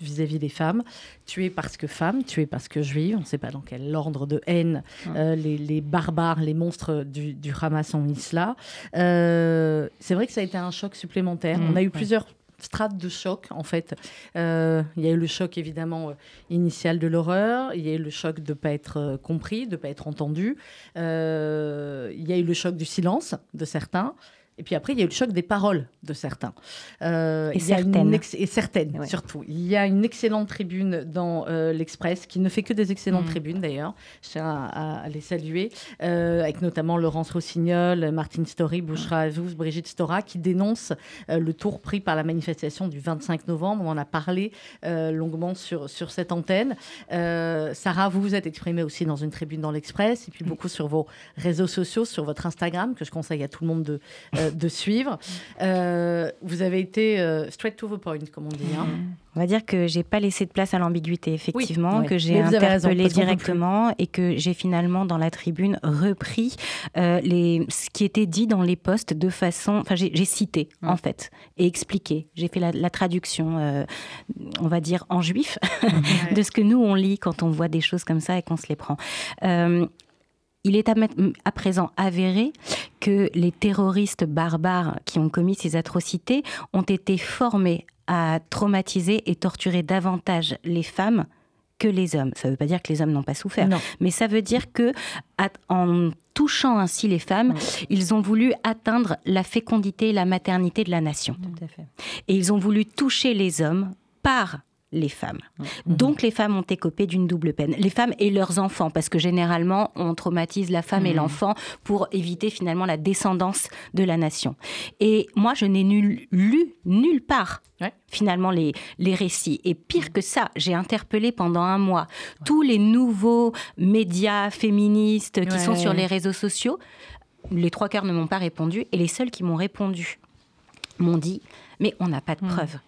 vis-à-vis des femmes. Tuées parce que femmes, tuées parce que juives, on ne sait pas dans quel ordre de haine les, barbares, les monstres du, du Hamas ont mis cela. C'est vrai que ça a été un choc supplémentaire. Mmh, on a eu plusieurs strates de choc, en fait. Euh, il y a eu le choc, évidemment, euh, initial de l'horreur. Il y a eu le choc de ne pas être euh, compris, de ne pas être entendu. il y a eu le choc du silence de certains. Et puis après, il y a eu le choc des paroles de certains. Euh, et, certaines. et certaines, surtout. Il y a une excellente tribune dans euh, l'Express, qui ne fait que des excellentes mm. tribunes d'ailleurs. Je tiens à, les saluer, euh, avec notamment Laurence Rossignol, Martine Story, Bouchra Azouz, Brigitte Stora, qui dénoncent le tour pris par la manifestation du 25 novembre. On en a parlé longuement sur, sur cette antenne. Sarah, vous vous êtes exprimée aussi dans une tribune dans l'Express, et puis beaucoup sur vos réseaux sociaux, sur votre Instagram, que je conseille à tout le monde de, de suivre. vous avez été straight to the point, comme on dit. Hein. On va dire que j'ai pas laissé de place à l'ambiguïté, effectivement, que j'ai interpellé directement et que j'ai finalement dans la tribune repris euh, les, ce qui était dit dans les postes de façon, enfin j'ai cité hum. en fait et expliqué. J'ai fait la, traduction, euh, on va dire en juif, de ce que nous on lit quand on voit des choses comme ça et qu'on se les prend. Euh, il est à, présent avéré que les terroristes barbares qui ont commis ces atrocités ont été formés à traumatiser et torturer davantage les femmes que les hommes. Ça ne veut pas dire que les hommes n'ont pas souffert, mais ça veut dire que en touchant ainsi les femmes, ils ont voulu atteindre la fécondité et la maternité de la nation. Et ils ont voulu toucher les hommes par les femmes. Mmh. Donc les femmes ont écopé d'une double peine. Les femmes et leurs enfants, parce que généralement on traumatise la femme et mmh. l'enfant pour éviter finalement la descendance de la nation. Et moi je n'ai lu nulle part finalement les, les récits. Et pire que ça, j'ai interpellé pendant un mois tous les nouveaux médias féministes qui sont sur les réseaux sociaux. Les trois quarts ne m'ont pas répondu et les seuls qui m'ont répondu m'ont dit mais on n'a pas de mmh. preuves.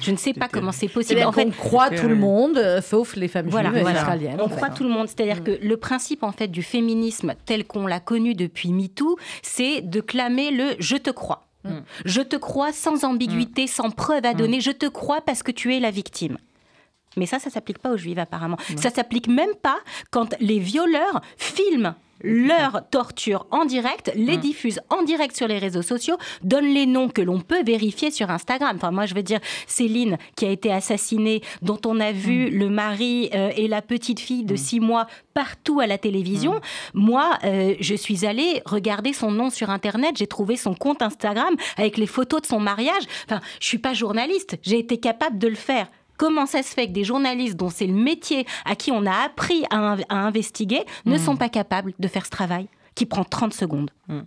Je ne sais pas comment c'est possible. En fait, on croit tout le monde, euh, sauf les femmes voilà, juives israéliennes. On croit tout le monde. C'est-à-dire mm. que le principe en fait du féminisme tel qu'on l'a connu depuis MeToo, c'est de clamer le je te crois. Mm. Je te crois sans ambiguïté, mm. sans preuve à donner. Je te crois parce que tu es la victime. Mais ça, ça s'applique pas aux juifs apparemment. Ça s'applique même pas quand les violeurs filment leur torture en direct, les mm. diffusent en direct sur les réseaux sociaux, donnent les noms que l'on peut vérifier sur Instagram. Enfin, moi, je veux dire, Céline, qui a été assassinée, dont on a vu mm. le mari euh, et la petite fille de mm. six mois partout à la télévision. Moi, euh, je suis allée regarder son nom sur Internet, j'ai trouvé son compte Instagram avec les photos de son mariage. Enfin, je suis pas journaliste, j'ai été capable de le faire. Comment ça se fait que des journalistes dont c'est le métier, à qui on a appris à, investiguer, ne hmm. sont pas capables de faire ce travail qui prend 30 secondes hmm.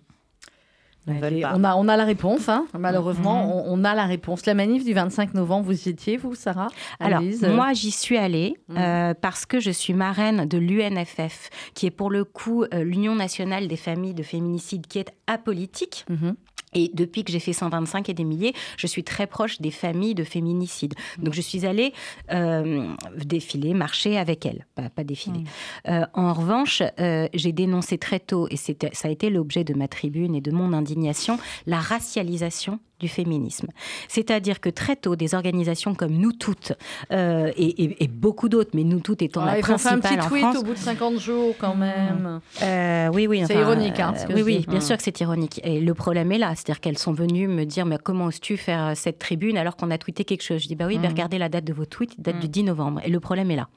on, a, on a la réponse, hein, malheureusement, hmm. on, a la réponse. La manif du 25 novembre, vous y étiez, vous, Sarah Alors, moi, j'y suis allée euh, parce que je suis marraine de l'UNFF, qui est pour le coup euh, l'Union nationale des familles de féminicide, qui est apolitique. Mhm. Et depuis que j'ai fait 125 et des milliers, je suis très proche des familles de féminicides. Donc je suis allée euh, défiler, marcher avec elles, pas, défiler. Mm. Euh, en revanche, euh, j'ai dénoncé très tôt, et ça a été l'objet de ma tribune et de mon indignation, la racialisation du féminisme. C'est-à-dire que très tôt, des organisations comme Nous Toutes euh, et, beaucoup d'autres, mais Nous Toutes étant la principale fait un petit tweet au bout de 50 jours quand mmh. même. Euh, oui, oui. c'est ironique. Hein, oui, oui, bien mmh. sûr que c'est ironique. Et le problème est là, c'est-à-dire qu'elles sont venues me dire, mais comment oses-tu faire euh, cette tribune alors qu'on a tweeté quelque chose? Je dis, bah oui, mmh. regardez la date de vos tweets, date du 10 novembre. Et le problème est là.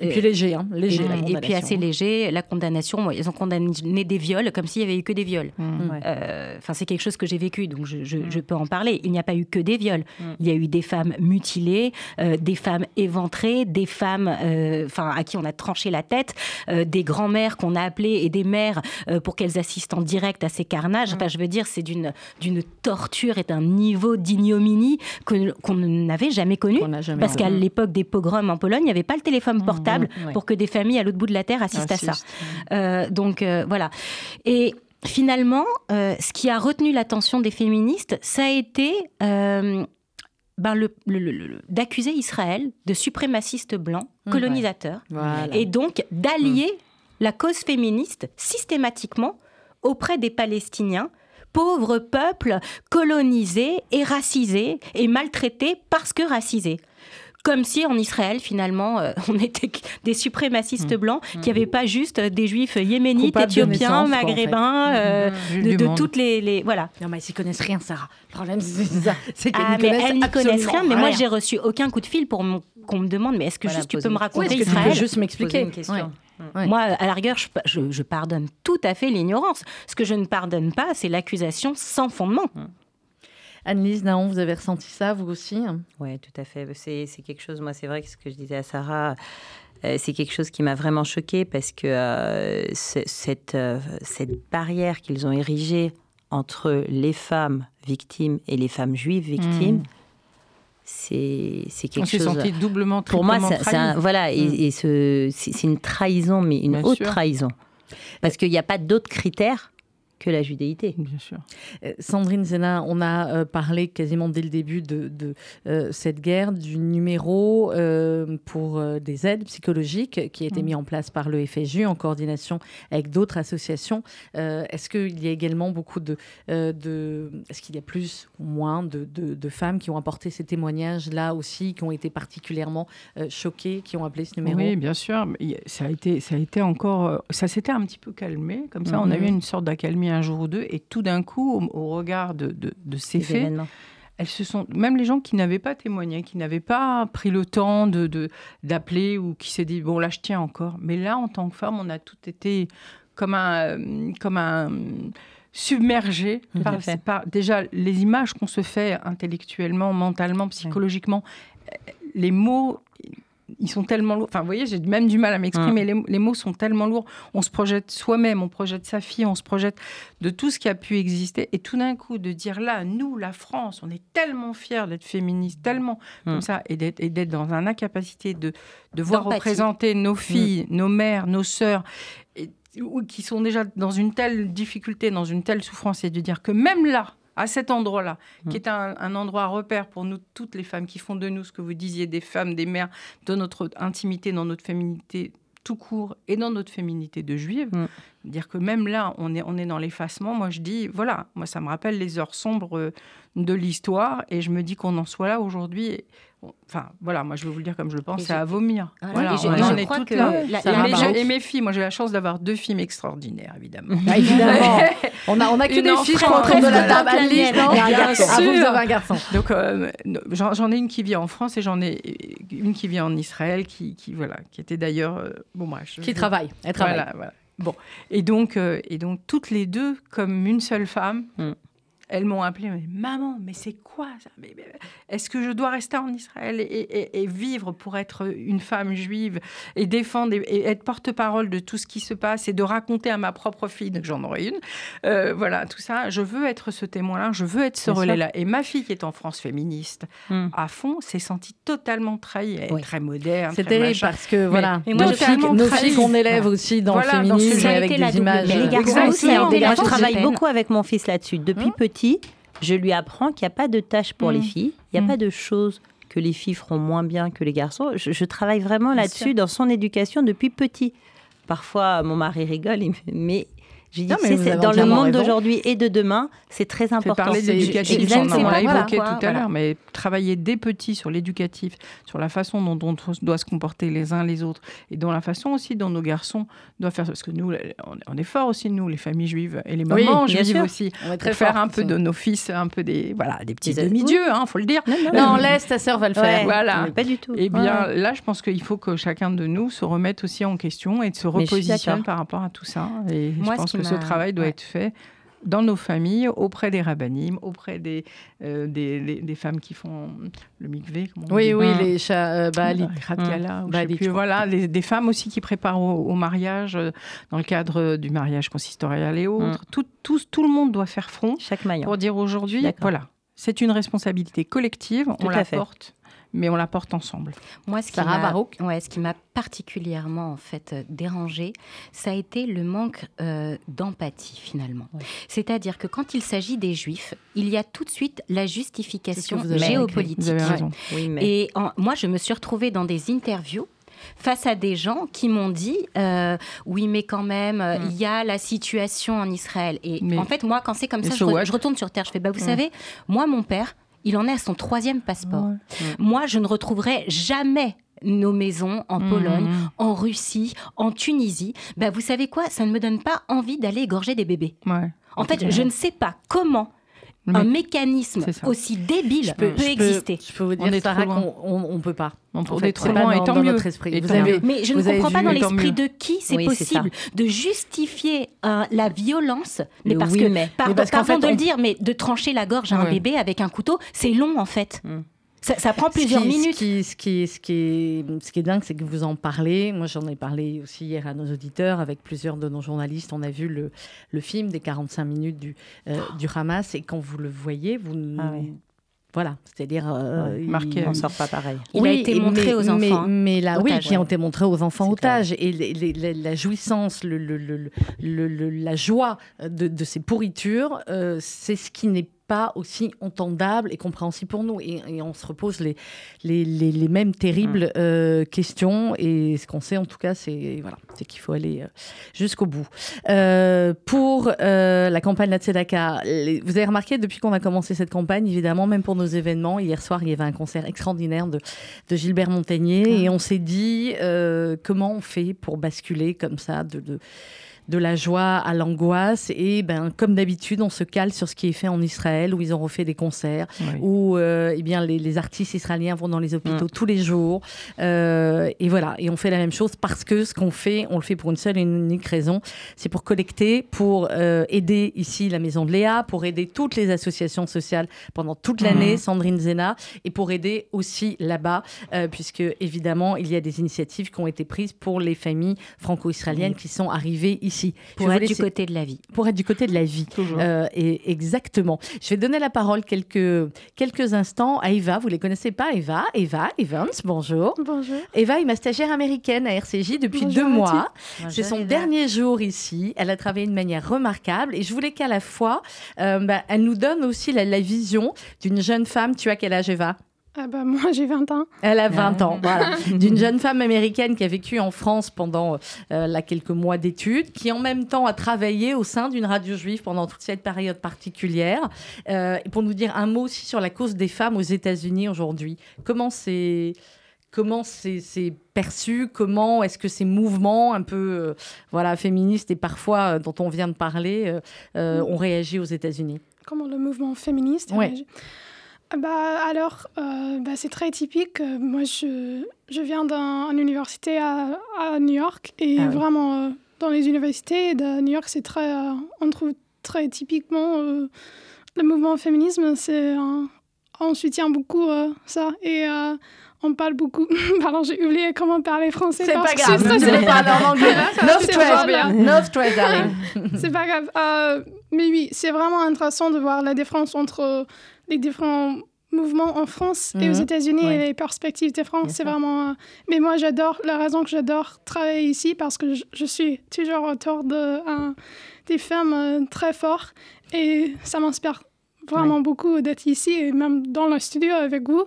et puis léger, hein, léger. Et, et, puis assez léger, la condamnation. Ils ont condamné des viols comme s'il y avait eu que des viols. Enfin, c'est quelque chose que j'ai vécu donc mm. je, peux en parler. Il n'y a pas eu que des viols. Mm. Il y a eu des femmes mutilées, euh, des femmes éventrées, des femmes euh, à qui on a tranché la tête, euh, des grands-mères qu'on a appelées et des mères pour qu'elles assistent en direct à ces carnages. Mm. Enfin, je veux dire, c'est d'une, d'une torture et d'un niveau d'ignominie qu'on n'avait jamais connu. parce qu'à l'époque des pogroms en Pologne, il n'y avait pas le téléphone portable pour que des familles à l'autre bout de la terre assistent à ça. donc voilà. Et finalement, euh, ce qui a retenu l'attention des féministes, ça a été euh, ben d'accuser Israël de suprémaciste blanc, mmh, colonisateur, et donc d'allier mmh. la cause féministe systématiquement auprès des Palestiniens pauvres peuples colonisés et racisés et maltraités parce que racisés comme si en Israël, finalement, euh, on était des suprémacistes mmh. blancs, qui n'avaient mmh. pas juste des juifs yéménites, éthiopiens, maghrébins, mmh. euh, de, toutes les, Voilà. Non, mais ils n'y connaissent rien, Sarah. Le problème, c'est ça. C'est qu'elles ah, n'y connaissent, rien. Mais moi, j'ai reçu aucun coup de fil pour qu'on me demande, mais est-ce que juste tu peux me raconter Israël Tu peux juste m'expliquer. Moi, à la rigueur, je, je, pardonne tout à fait l'ignorance. Ce que je ne pardonne pas, c'est l'accusation sans fondement. Annelise Naon, vous avez ressenti ça, vous aussi? Oui, tout à fait. C'est quelque chose, moi, c'est vrai que ce que je disais à Sarah, euh, c'est quelque chose qui m'a vraiment choquée parce que euh, cette, euh, cette barrière qu'ils ont érigée entre les femmes victimes et les femmes juives victimes, mmh. c'est quelque On chose. On s'est senti doublement Pour moi, c'est voilà, et, mmh. c'est une trahison, mais une haute trahison. Parce qu'il n'y a pas d'autres critères que la judéité. Bien sûr. Euh, Sandrine Zena, on a euh, parlé quasiment dès le début de, euh, cette guerre, du numéro pour des aides psychologiques qui a été mm. mis en place par le FSU en coordination avec d'autres associations. Est-ce qu'il y a également beaucoup de... de Est-ce qu'il y a plus ou moins de, de, femmes qui ont apporté ces témoignages là aussi, qui ont été particulièrement choquées, qui ont appelé ce numéro? Oui, bien sûr. Ça a été, ça a été encore... Ça s'était un petit peu calmé. Comme ça, on a eu une sorte d'accalmie un jour ou deux, et tout d'un coup, au, regard de, de, ces faits, elles se sont, même les gens qui n'avaient pas témoigné, qui n'avaient pas pris le temps de d'appeler ou qui s'est dit bon là je tiens encore, mais là en tant que femme, on a tout été comme un comme un submergé par, par, déjà les images qu'on se fait intellectuellement, mentalement, psychologiquement, les mots ils sont tellement lourds. Enfin, vous voyez, j'ai même du mal à m'exprimer. Les, mots sont tellement lourds. On se projette soi-même, on projette sa fille, on se projette de tout ce qui a pu exister. Et tout d'un coup, de dire là, nous, la France, on est tellement fiers d'être féministes, tellement mm. comme ça, et d'être dans une incapacité de, de voir représenter nos filles, mm. nos mères, nos sœurs, et, qui sont déjà dans une telle difficulté, dans une telle souffrance, et de dire que même là, à cet endroit-là, qui mm. est un, endroit repère pour nous, toutes les femmes qui font de nous ce que vous disiez, des femmes, des mères, de notre intimité, dans notre féminité tout court et dans notre féminité de juive. Mm. Dire que même là, on est, on est dans l'effacement. Moi, je dis, voilà, moi, ça me rappelle les heures sombres euh, de l'histoire et je me dis qu'on en soit là aujourd'hui. Enfin, voilà, moi je vais vous le dire comme je le pense, c'est à vomir. Voilà, on, est toutes là. et mes filles, moi j'ai la chance d'avoir deux filles extraordinaires, évidemment. Bah, évidemment. on a, on a que des filles contre de la table. Ah, un garçon. Donc euh, j'en ai une qui vit en France et j'en ai une qui vit en Israël, qui, qui voilà, qui était d'ailleurs euh, bon moi. qui travaille. Elle travaille. Voilà, voilà. Bon, et donc, euh, et donc toutes les deux, comme une seule femme, mm. Elles m'ont appelé, maman, mais c'est quoi ça? Est-ce que je dois rester en Israël et, vivre pour être une femme juive et défendre et, être porte-parole de tout ce qui se passe et de raconter à ma propre fille, donc j'en aurai une, euh, voilà, tout ça. Je veux être ce témoin-là, je veux être ce relais-là. Et ma fille qui est en France féministe, hmm. à fond, s'est sentie totalement trahie. Elle est très moderne. C'est terrible parce que, voilà, et moi, nos filles qu'on élève aussi dans le féminisme avec des images. Mais les garçons aussi, moi je travaille beaucoup avec mon fils là-dessus. Depuis hmm. petit, je lui apprends qu'il n'y a pas de tâches pour les mm. filles, il n'y a mm. pas de choses que les filles feront moins bien que les garçons. Je, travaille vraiment là-dessus dans son éducation depuis petit. Parfois, mon mari rigole, mais j'ai dit, c'est dans le monde d'aujourd'hui et de demain, c'est très important. parler d'éducatif, on l'a évoqué tout à l'heure, mais travailler dès petit sur l'éducatif, sur la façon dont on doit se comporter les uns les autres, et dans la façon aussi dont nos garçons doivent faire, parce que nous, on est forts aussi, nous, les familles juives, et les mamans juives aussi, on très faire un peu de nos fils, un peu des, voilà, des petits demi-dieux, il hein, faut le dire. Non, laisse, ta sœur va le faire. Voilà. Pas du tout. Et eh bien là, je pense qu'il faut que chacun de nous se remette aussi en question et de se repositionne par rapport à tout ça. Et je pense que ce travail doit être fait dans nos familles, auprès des rabbinimes, auprès des, euh, des, des, femmes qui font le mikvé. Oui, oui, les chats euh, voilà, des femmes aussi qui préparent au, mariage euh, dans le cadre du mariage consistorial et autres. Mm. Tout, tout, tout, le monde doit faire front Chaque maillon. pour dire aujourd'hui, voilà, c'est une responsabilité collective, on la porte mais on la porte ensemble. Moi, ce qui m'a, ouais, ce qui m'a particulièrement en fait euh, dérangé, ça a été le manque euh, d'empathie finalement. C'est-à-dire que quand il s'agit des Juifs, il y a tout de suite la justification géopolitique. Et moi, je me suis retrouvée dans des interviews face à des gens qui m'ont dit euh, oui mais quand même mm. il y a la situation en Israël et en fait moi quand c'est comme ça je, retourne sur terre je fais bah vous mm. savez moi mon père il en est à son troisième passeport. Moi, je ne retrouverai jamais nos maisons en mmh. Pologne, en Russie, en Tunisie. Ben, vous savez quoi? Ça ne me donne pas envie d'aller égorger des bébés. En fait, je ne sais pas comment un mécanisme aussi débile peut, exister. Je peux vous dire, Sarah, qu'on ne peut pas. On, peut être trop loin, et tant mieux. Notre esprit. Vous avez, mais je ne comprends pas dans l'esprit de qui c'est possible de justifier euh, la violence. Mais parce que, mais pardon, parce pardon fait, de on... le dire, mais de trancher la gorge à un bébé avec un couteau, c'est long en fait. Mm. Ça, prend plusieurs ce qui, minutes. Ce qui, ce, qui, ce, qui est, ce qui est dingue, c'est que vous en parlez. Moi, j'en ai parlé aussi hier à nos auditeurs, avec plusieurs de nos journalistes. On a vu le, le film des 45 minutes du, euh, du Hamas. Et quand vous le voyez, vous. Ah oui. Voilà, c'est-à-dire euh, ouais, marqué, il... on sort pas pareil. Il oui, a été montré mais, aux enfants. Mais, mais là, otages, oui, qui ouais. ont été montrés aux enfants otages et les, les, les, la jouissance, le, le, la joie de, de ces pourritures, euh, c'est ce qui n'est pas aussi entendable et compréhensible pour nous. Et, et on se repose les, les, les, les mêmes terribles mmh. euh, questions. Et ce qu'on sait, en tout cas, c'est voilà, qu'il faut aller euh, jusqu'au bout. Euh, pour la campagne La Tzedaka, vous avez remarqué, depuis qu'on a commencé cette campagne, évidemment, même pour nos événements, hier soir, il y avait un concert extraordinaire de, de Gilbert Montagnier. Mmh. Et on s'est dit, comment on fait pour basculer comme ça de, de de la joie à l'angoisse. Et ben, comme d'habitude, on se cale sur ce qui est fait en Israël, où ils ont refait des concerts, oui. où euh, eh bien, les, les, artistes israéliens vont dans les hôpitaux mmh. tous les jours. Euh, et voilà, et on fait la même chose parce que ce qu'on fait, on le fait pour une seule et unique raison, c'est pour collecter, pour euh, aider ici la Maison de Léa, pour aider toutes les associations sociales pendant toute l'année, mmh. Sandrine Zena, et pour aider aussi là-bas, euh, puisque évidemment, il y a des initiatives qui ont été prises pour les familles franco-israéliennes mmh. qui sont arrivées ici Pour être du côté de la vie. Pour être du côté de la vie. Euh, et exactement. Je vais donner la parole quelques, quelques instants à Eva. Vous ne les connaissez pas, Eva? Eva Evans, bonjour. Bonjour. Eva est ma stagiaire américaine à RCJ depuis bonjour deux mois. C'est son Eva. dernier jour ici. Elle a travaillé de manière remarquable et je voulais qu'à la fois, euh, bah, elle nous donne aussi la, la vision d'une jeune femme. Tu as quel âge, Eva? Ah bah moi j'ai 20 ans. Elle a 20 ans, voilà. D'une jeune femme américaine qui a vécu en France pendant euh, là, quelques mois d'études, qui en même temps a travaillé au sein d'une radio juive pendant toute cette période particulière. Euh, pour nous dire un mot aussi sur la cause des femmes aux États-Unis aujourd'hui. Comment c'est comment c'est perçu, comment est-ce que ces mouvements un peu euh, voilà féministes et parfois euh, dont on vient de parler euh, ont réagi aux États-Unis? Comment le mouvement féministe ouais. Réagi bah, alors, euh, bah, c'est très typique. Moi, je, je viens d'une université à, à, New York et ah oui. vraiment, euh, dans les universités de New York, c'est très, euh, on trouve très typiquement euh, le mouvement féminisme, c'est, on soutient beaucoup euh, ça et on parle beaucoup. Pardon, j'ai oublié comment parler français. C'est pas grave. C'est pas en anglais. No stress, C'est pas grave. Euh, mais oui, c'est vraiment intéressant de voir la différence entre les différents mouvements en France mmh. et aux États-Unis ouais. et les perspectives différentes. C'est vraiment. Euh... Mais moi, j'adore. La raison que j'adore travailler ici, parce que je, je suis toujours autour de des femmes euh, très fortes et ça m'inspire vraiment ouais. beaucoup d'être ici et même dans le studio avec vous.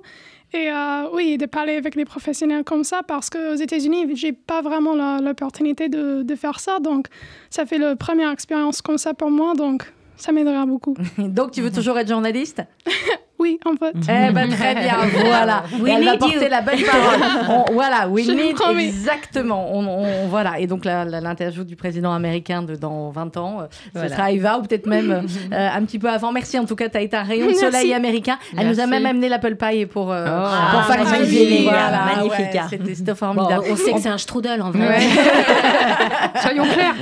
Et euh, oui, de parler avec des professionnels comme ça, parce qu'aux États-Unis, j'ai pas vraiment l'opportunité de, de, faire ça. Donc, ça fait la première expérience comme ça pour moi. Donc, ça m'aidera beaucoup. Donc, tu veux toujours être journaliste? Oui, en fait. Eh ben, très bien, voilà. We Elle need va porter you. la bonne parole. On, voilà, we Je need, promets. exactement. On, on, voilà. Et donc, l'interview du président américain de dans 20 ans, euh, Voilà. ce sera Eva, ou peut-être même euh, un petit peu avant. Merci, en tout cas, tu as été un rayon de soleil américain. Elle nous a même amené l'apple pie pour, euh, Ah, pour faire magnifique. une voilà, Magnifique. ouais, C'était c'était Bon, formidable. on sait que c'est un strudel en vrai. Ouais. Soyons clairs.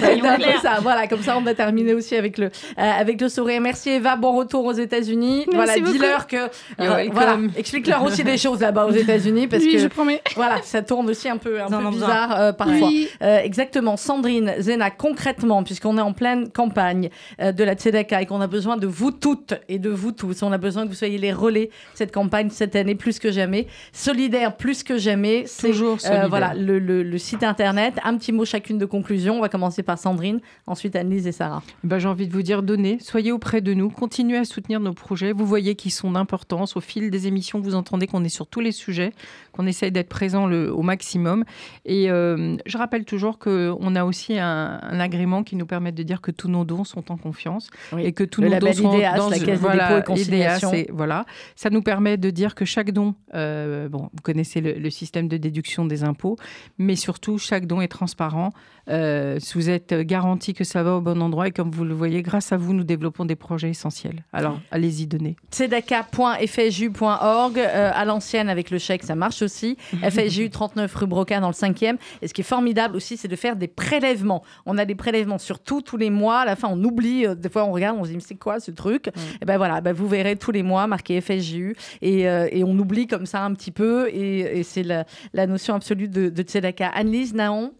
C'est un peu ça. Voilà, comme ça, on va terminer aussi avec le, euh, avec le sourire. Merci Eva, bon retour aux États-Unis. Voilà, beaucoup. dis-leur que. Euh, voilà, explique-leur aussi des choses là-bas aux États-Unis parce oui, que je promets. voilà, ça tourne aussi un peu, un peu bizarre euh, parfois. Oui. Euh, exactement. Sandrine, Zena, concrètement, puisqu'on est en pleine campagne euh, de la Tzedaka et qu'on a besoin de vous toutes et de vous tous, on a besoin que vous soyez les relais de cette campagne cette année plus que jamais, solidaire plus que jamais. C'est Toujours solidaire. voilà le, le, le, site internet. Un petit mot chacune de conclusion. On va commencer par Sandrine, ensuite Annelise et Sarah. Ben, J'ai envie de vous dire, donnez, soyez auprès de nous, continuez à soutenir nos projets. Vous voyez qu'ils sont d'importance. Au fil des émissions, vous entendez qu'on est sur tous les sujets, qu'on essaye d'être présent le, au maximum. Et euh, je rappelle toujours qu'on a aussi un, un, agrément qui nous permet de dire que tous nos dons sont en confiance oui. et que tous le nos dons sont IDEAS, dans la caisse voilà, de dépôt et. IDEAS, voilà. Ça nous permet de dire que chaque don, euh, bon, vous connaissez le, le, système de déduction des impôts, mais surtout chaque don est transparent euh, vous êtes garanti que ça va au bon endroit. Et comme vous le voyez, grâce à vous, nous développons des projets essentiels. Alors, allez-y, donnez. Tzedaka.fju.org, euh, à l'ancienne avec le chèque, ça marche aussi. FSJU 39 rue Broca dans le 5e. Et ce qui est formidable aussi, c'est de faire des prélèvements. On a des prélèvements sur tout, tous les mois. À la fin, on oublie. Euh, des fois, on regarde, on se dit, mais c'est quoi ce truc Et ben voilà, ben vous verrez tous les mois marqué FSJU. Et, et on oublie comme ça un petit peu. Et, c'est la, la, notion absolue de, de Tzedaka. Anne-Lise, Naon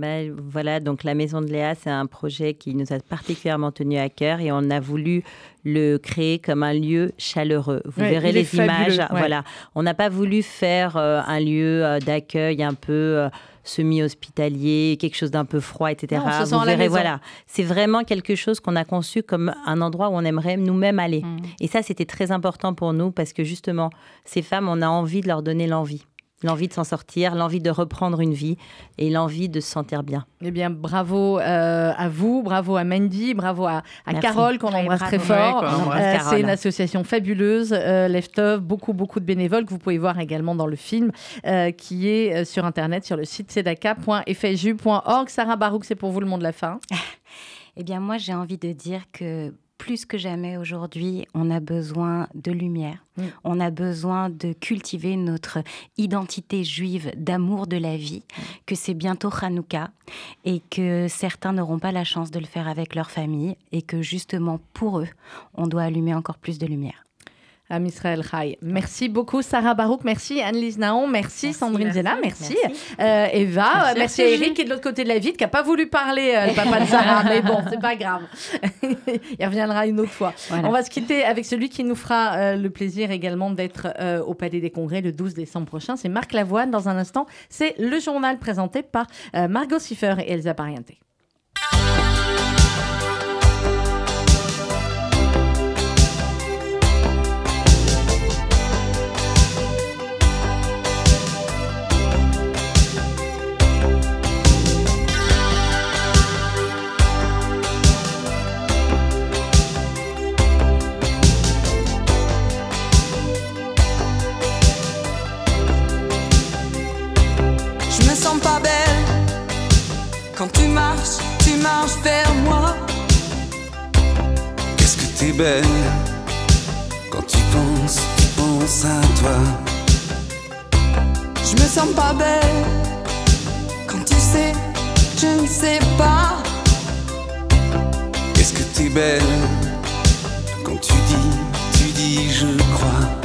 ben, voilà, donc la Maison de Léa, c'est un projet qui nous a particulièrement tenu à cœur et on a voulu le créer comme un lieu chaleureux. Vous verrez les images. Voilà, on n'a pas voulu faire euh, un lieu euh, d'accueil un peu euh, semi-hospitalier, quelque chose d'un peu froid, etc. Vous verrez, voilà, c'est vraiment quelque chose qu'on a conçu comme un endroit où on aimerait nous-mêmes aller. Mm. Et ça, c'était très important pour nous parce que justement, ces femmes, on a envie de leur donner l'envie l'envie de s'en sortir, l'envie de reprendre une vie et l'envie de se sentir bien. Eh bien, bravo euh, à vous, bravo à Mandy, bravo à, Carole qu'on embrasse très fort. Euh, c'est une association fabuleuse, euh, Leftov, beaucoup beaucoup de bénévoles que vous pouvez voir également dans le film euh, qui est sur internet sur le site sedaka.fju.org. Sarah Barouk, c'est pour vous le mot de la fin. eh bien, moi, j'ai envie de dire que plus que jamais aujourd'hui, on a besoin de lumière. Mm. On a besoin de cultiver notre identité juive d'amour de la vie, mm. que c'est bientôt Hanouka et que certains n'auront pas la chance de le faire avec leur famille et que justement pour eux, on doit allumer encore plus de lumière. Am Israël Chai. Merci beaucoup Sarah Barouk, merci Anne-Lise Naon, merci, Sandrine Zella, merci, euh, Eva, merci, Eric qui est de l'autre côté de la vitre qui n'a pas voulu parler, euh, le papa de Sarah, mais bon, c'est pas grave. Il reviendra une autre fois. On va se quitter avec celui qui nous fera euh, le plaisir également d'être au Palais des Congrès le 12 décembre prochain. C'est Marc Lavoine. Dans un instant, c'est le journal présenté par Margot Siffer et Elsa Pariente. Quand tu marches, tu marches vers moi. Qu'est-ce que t'es belle quand tu penses, tu penses à toi. Je me sens pas belle quand tu sais, je ne sais pas. Qu'est-ce que t'es belle quand tu dis, tu dis je crois.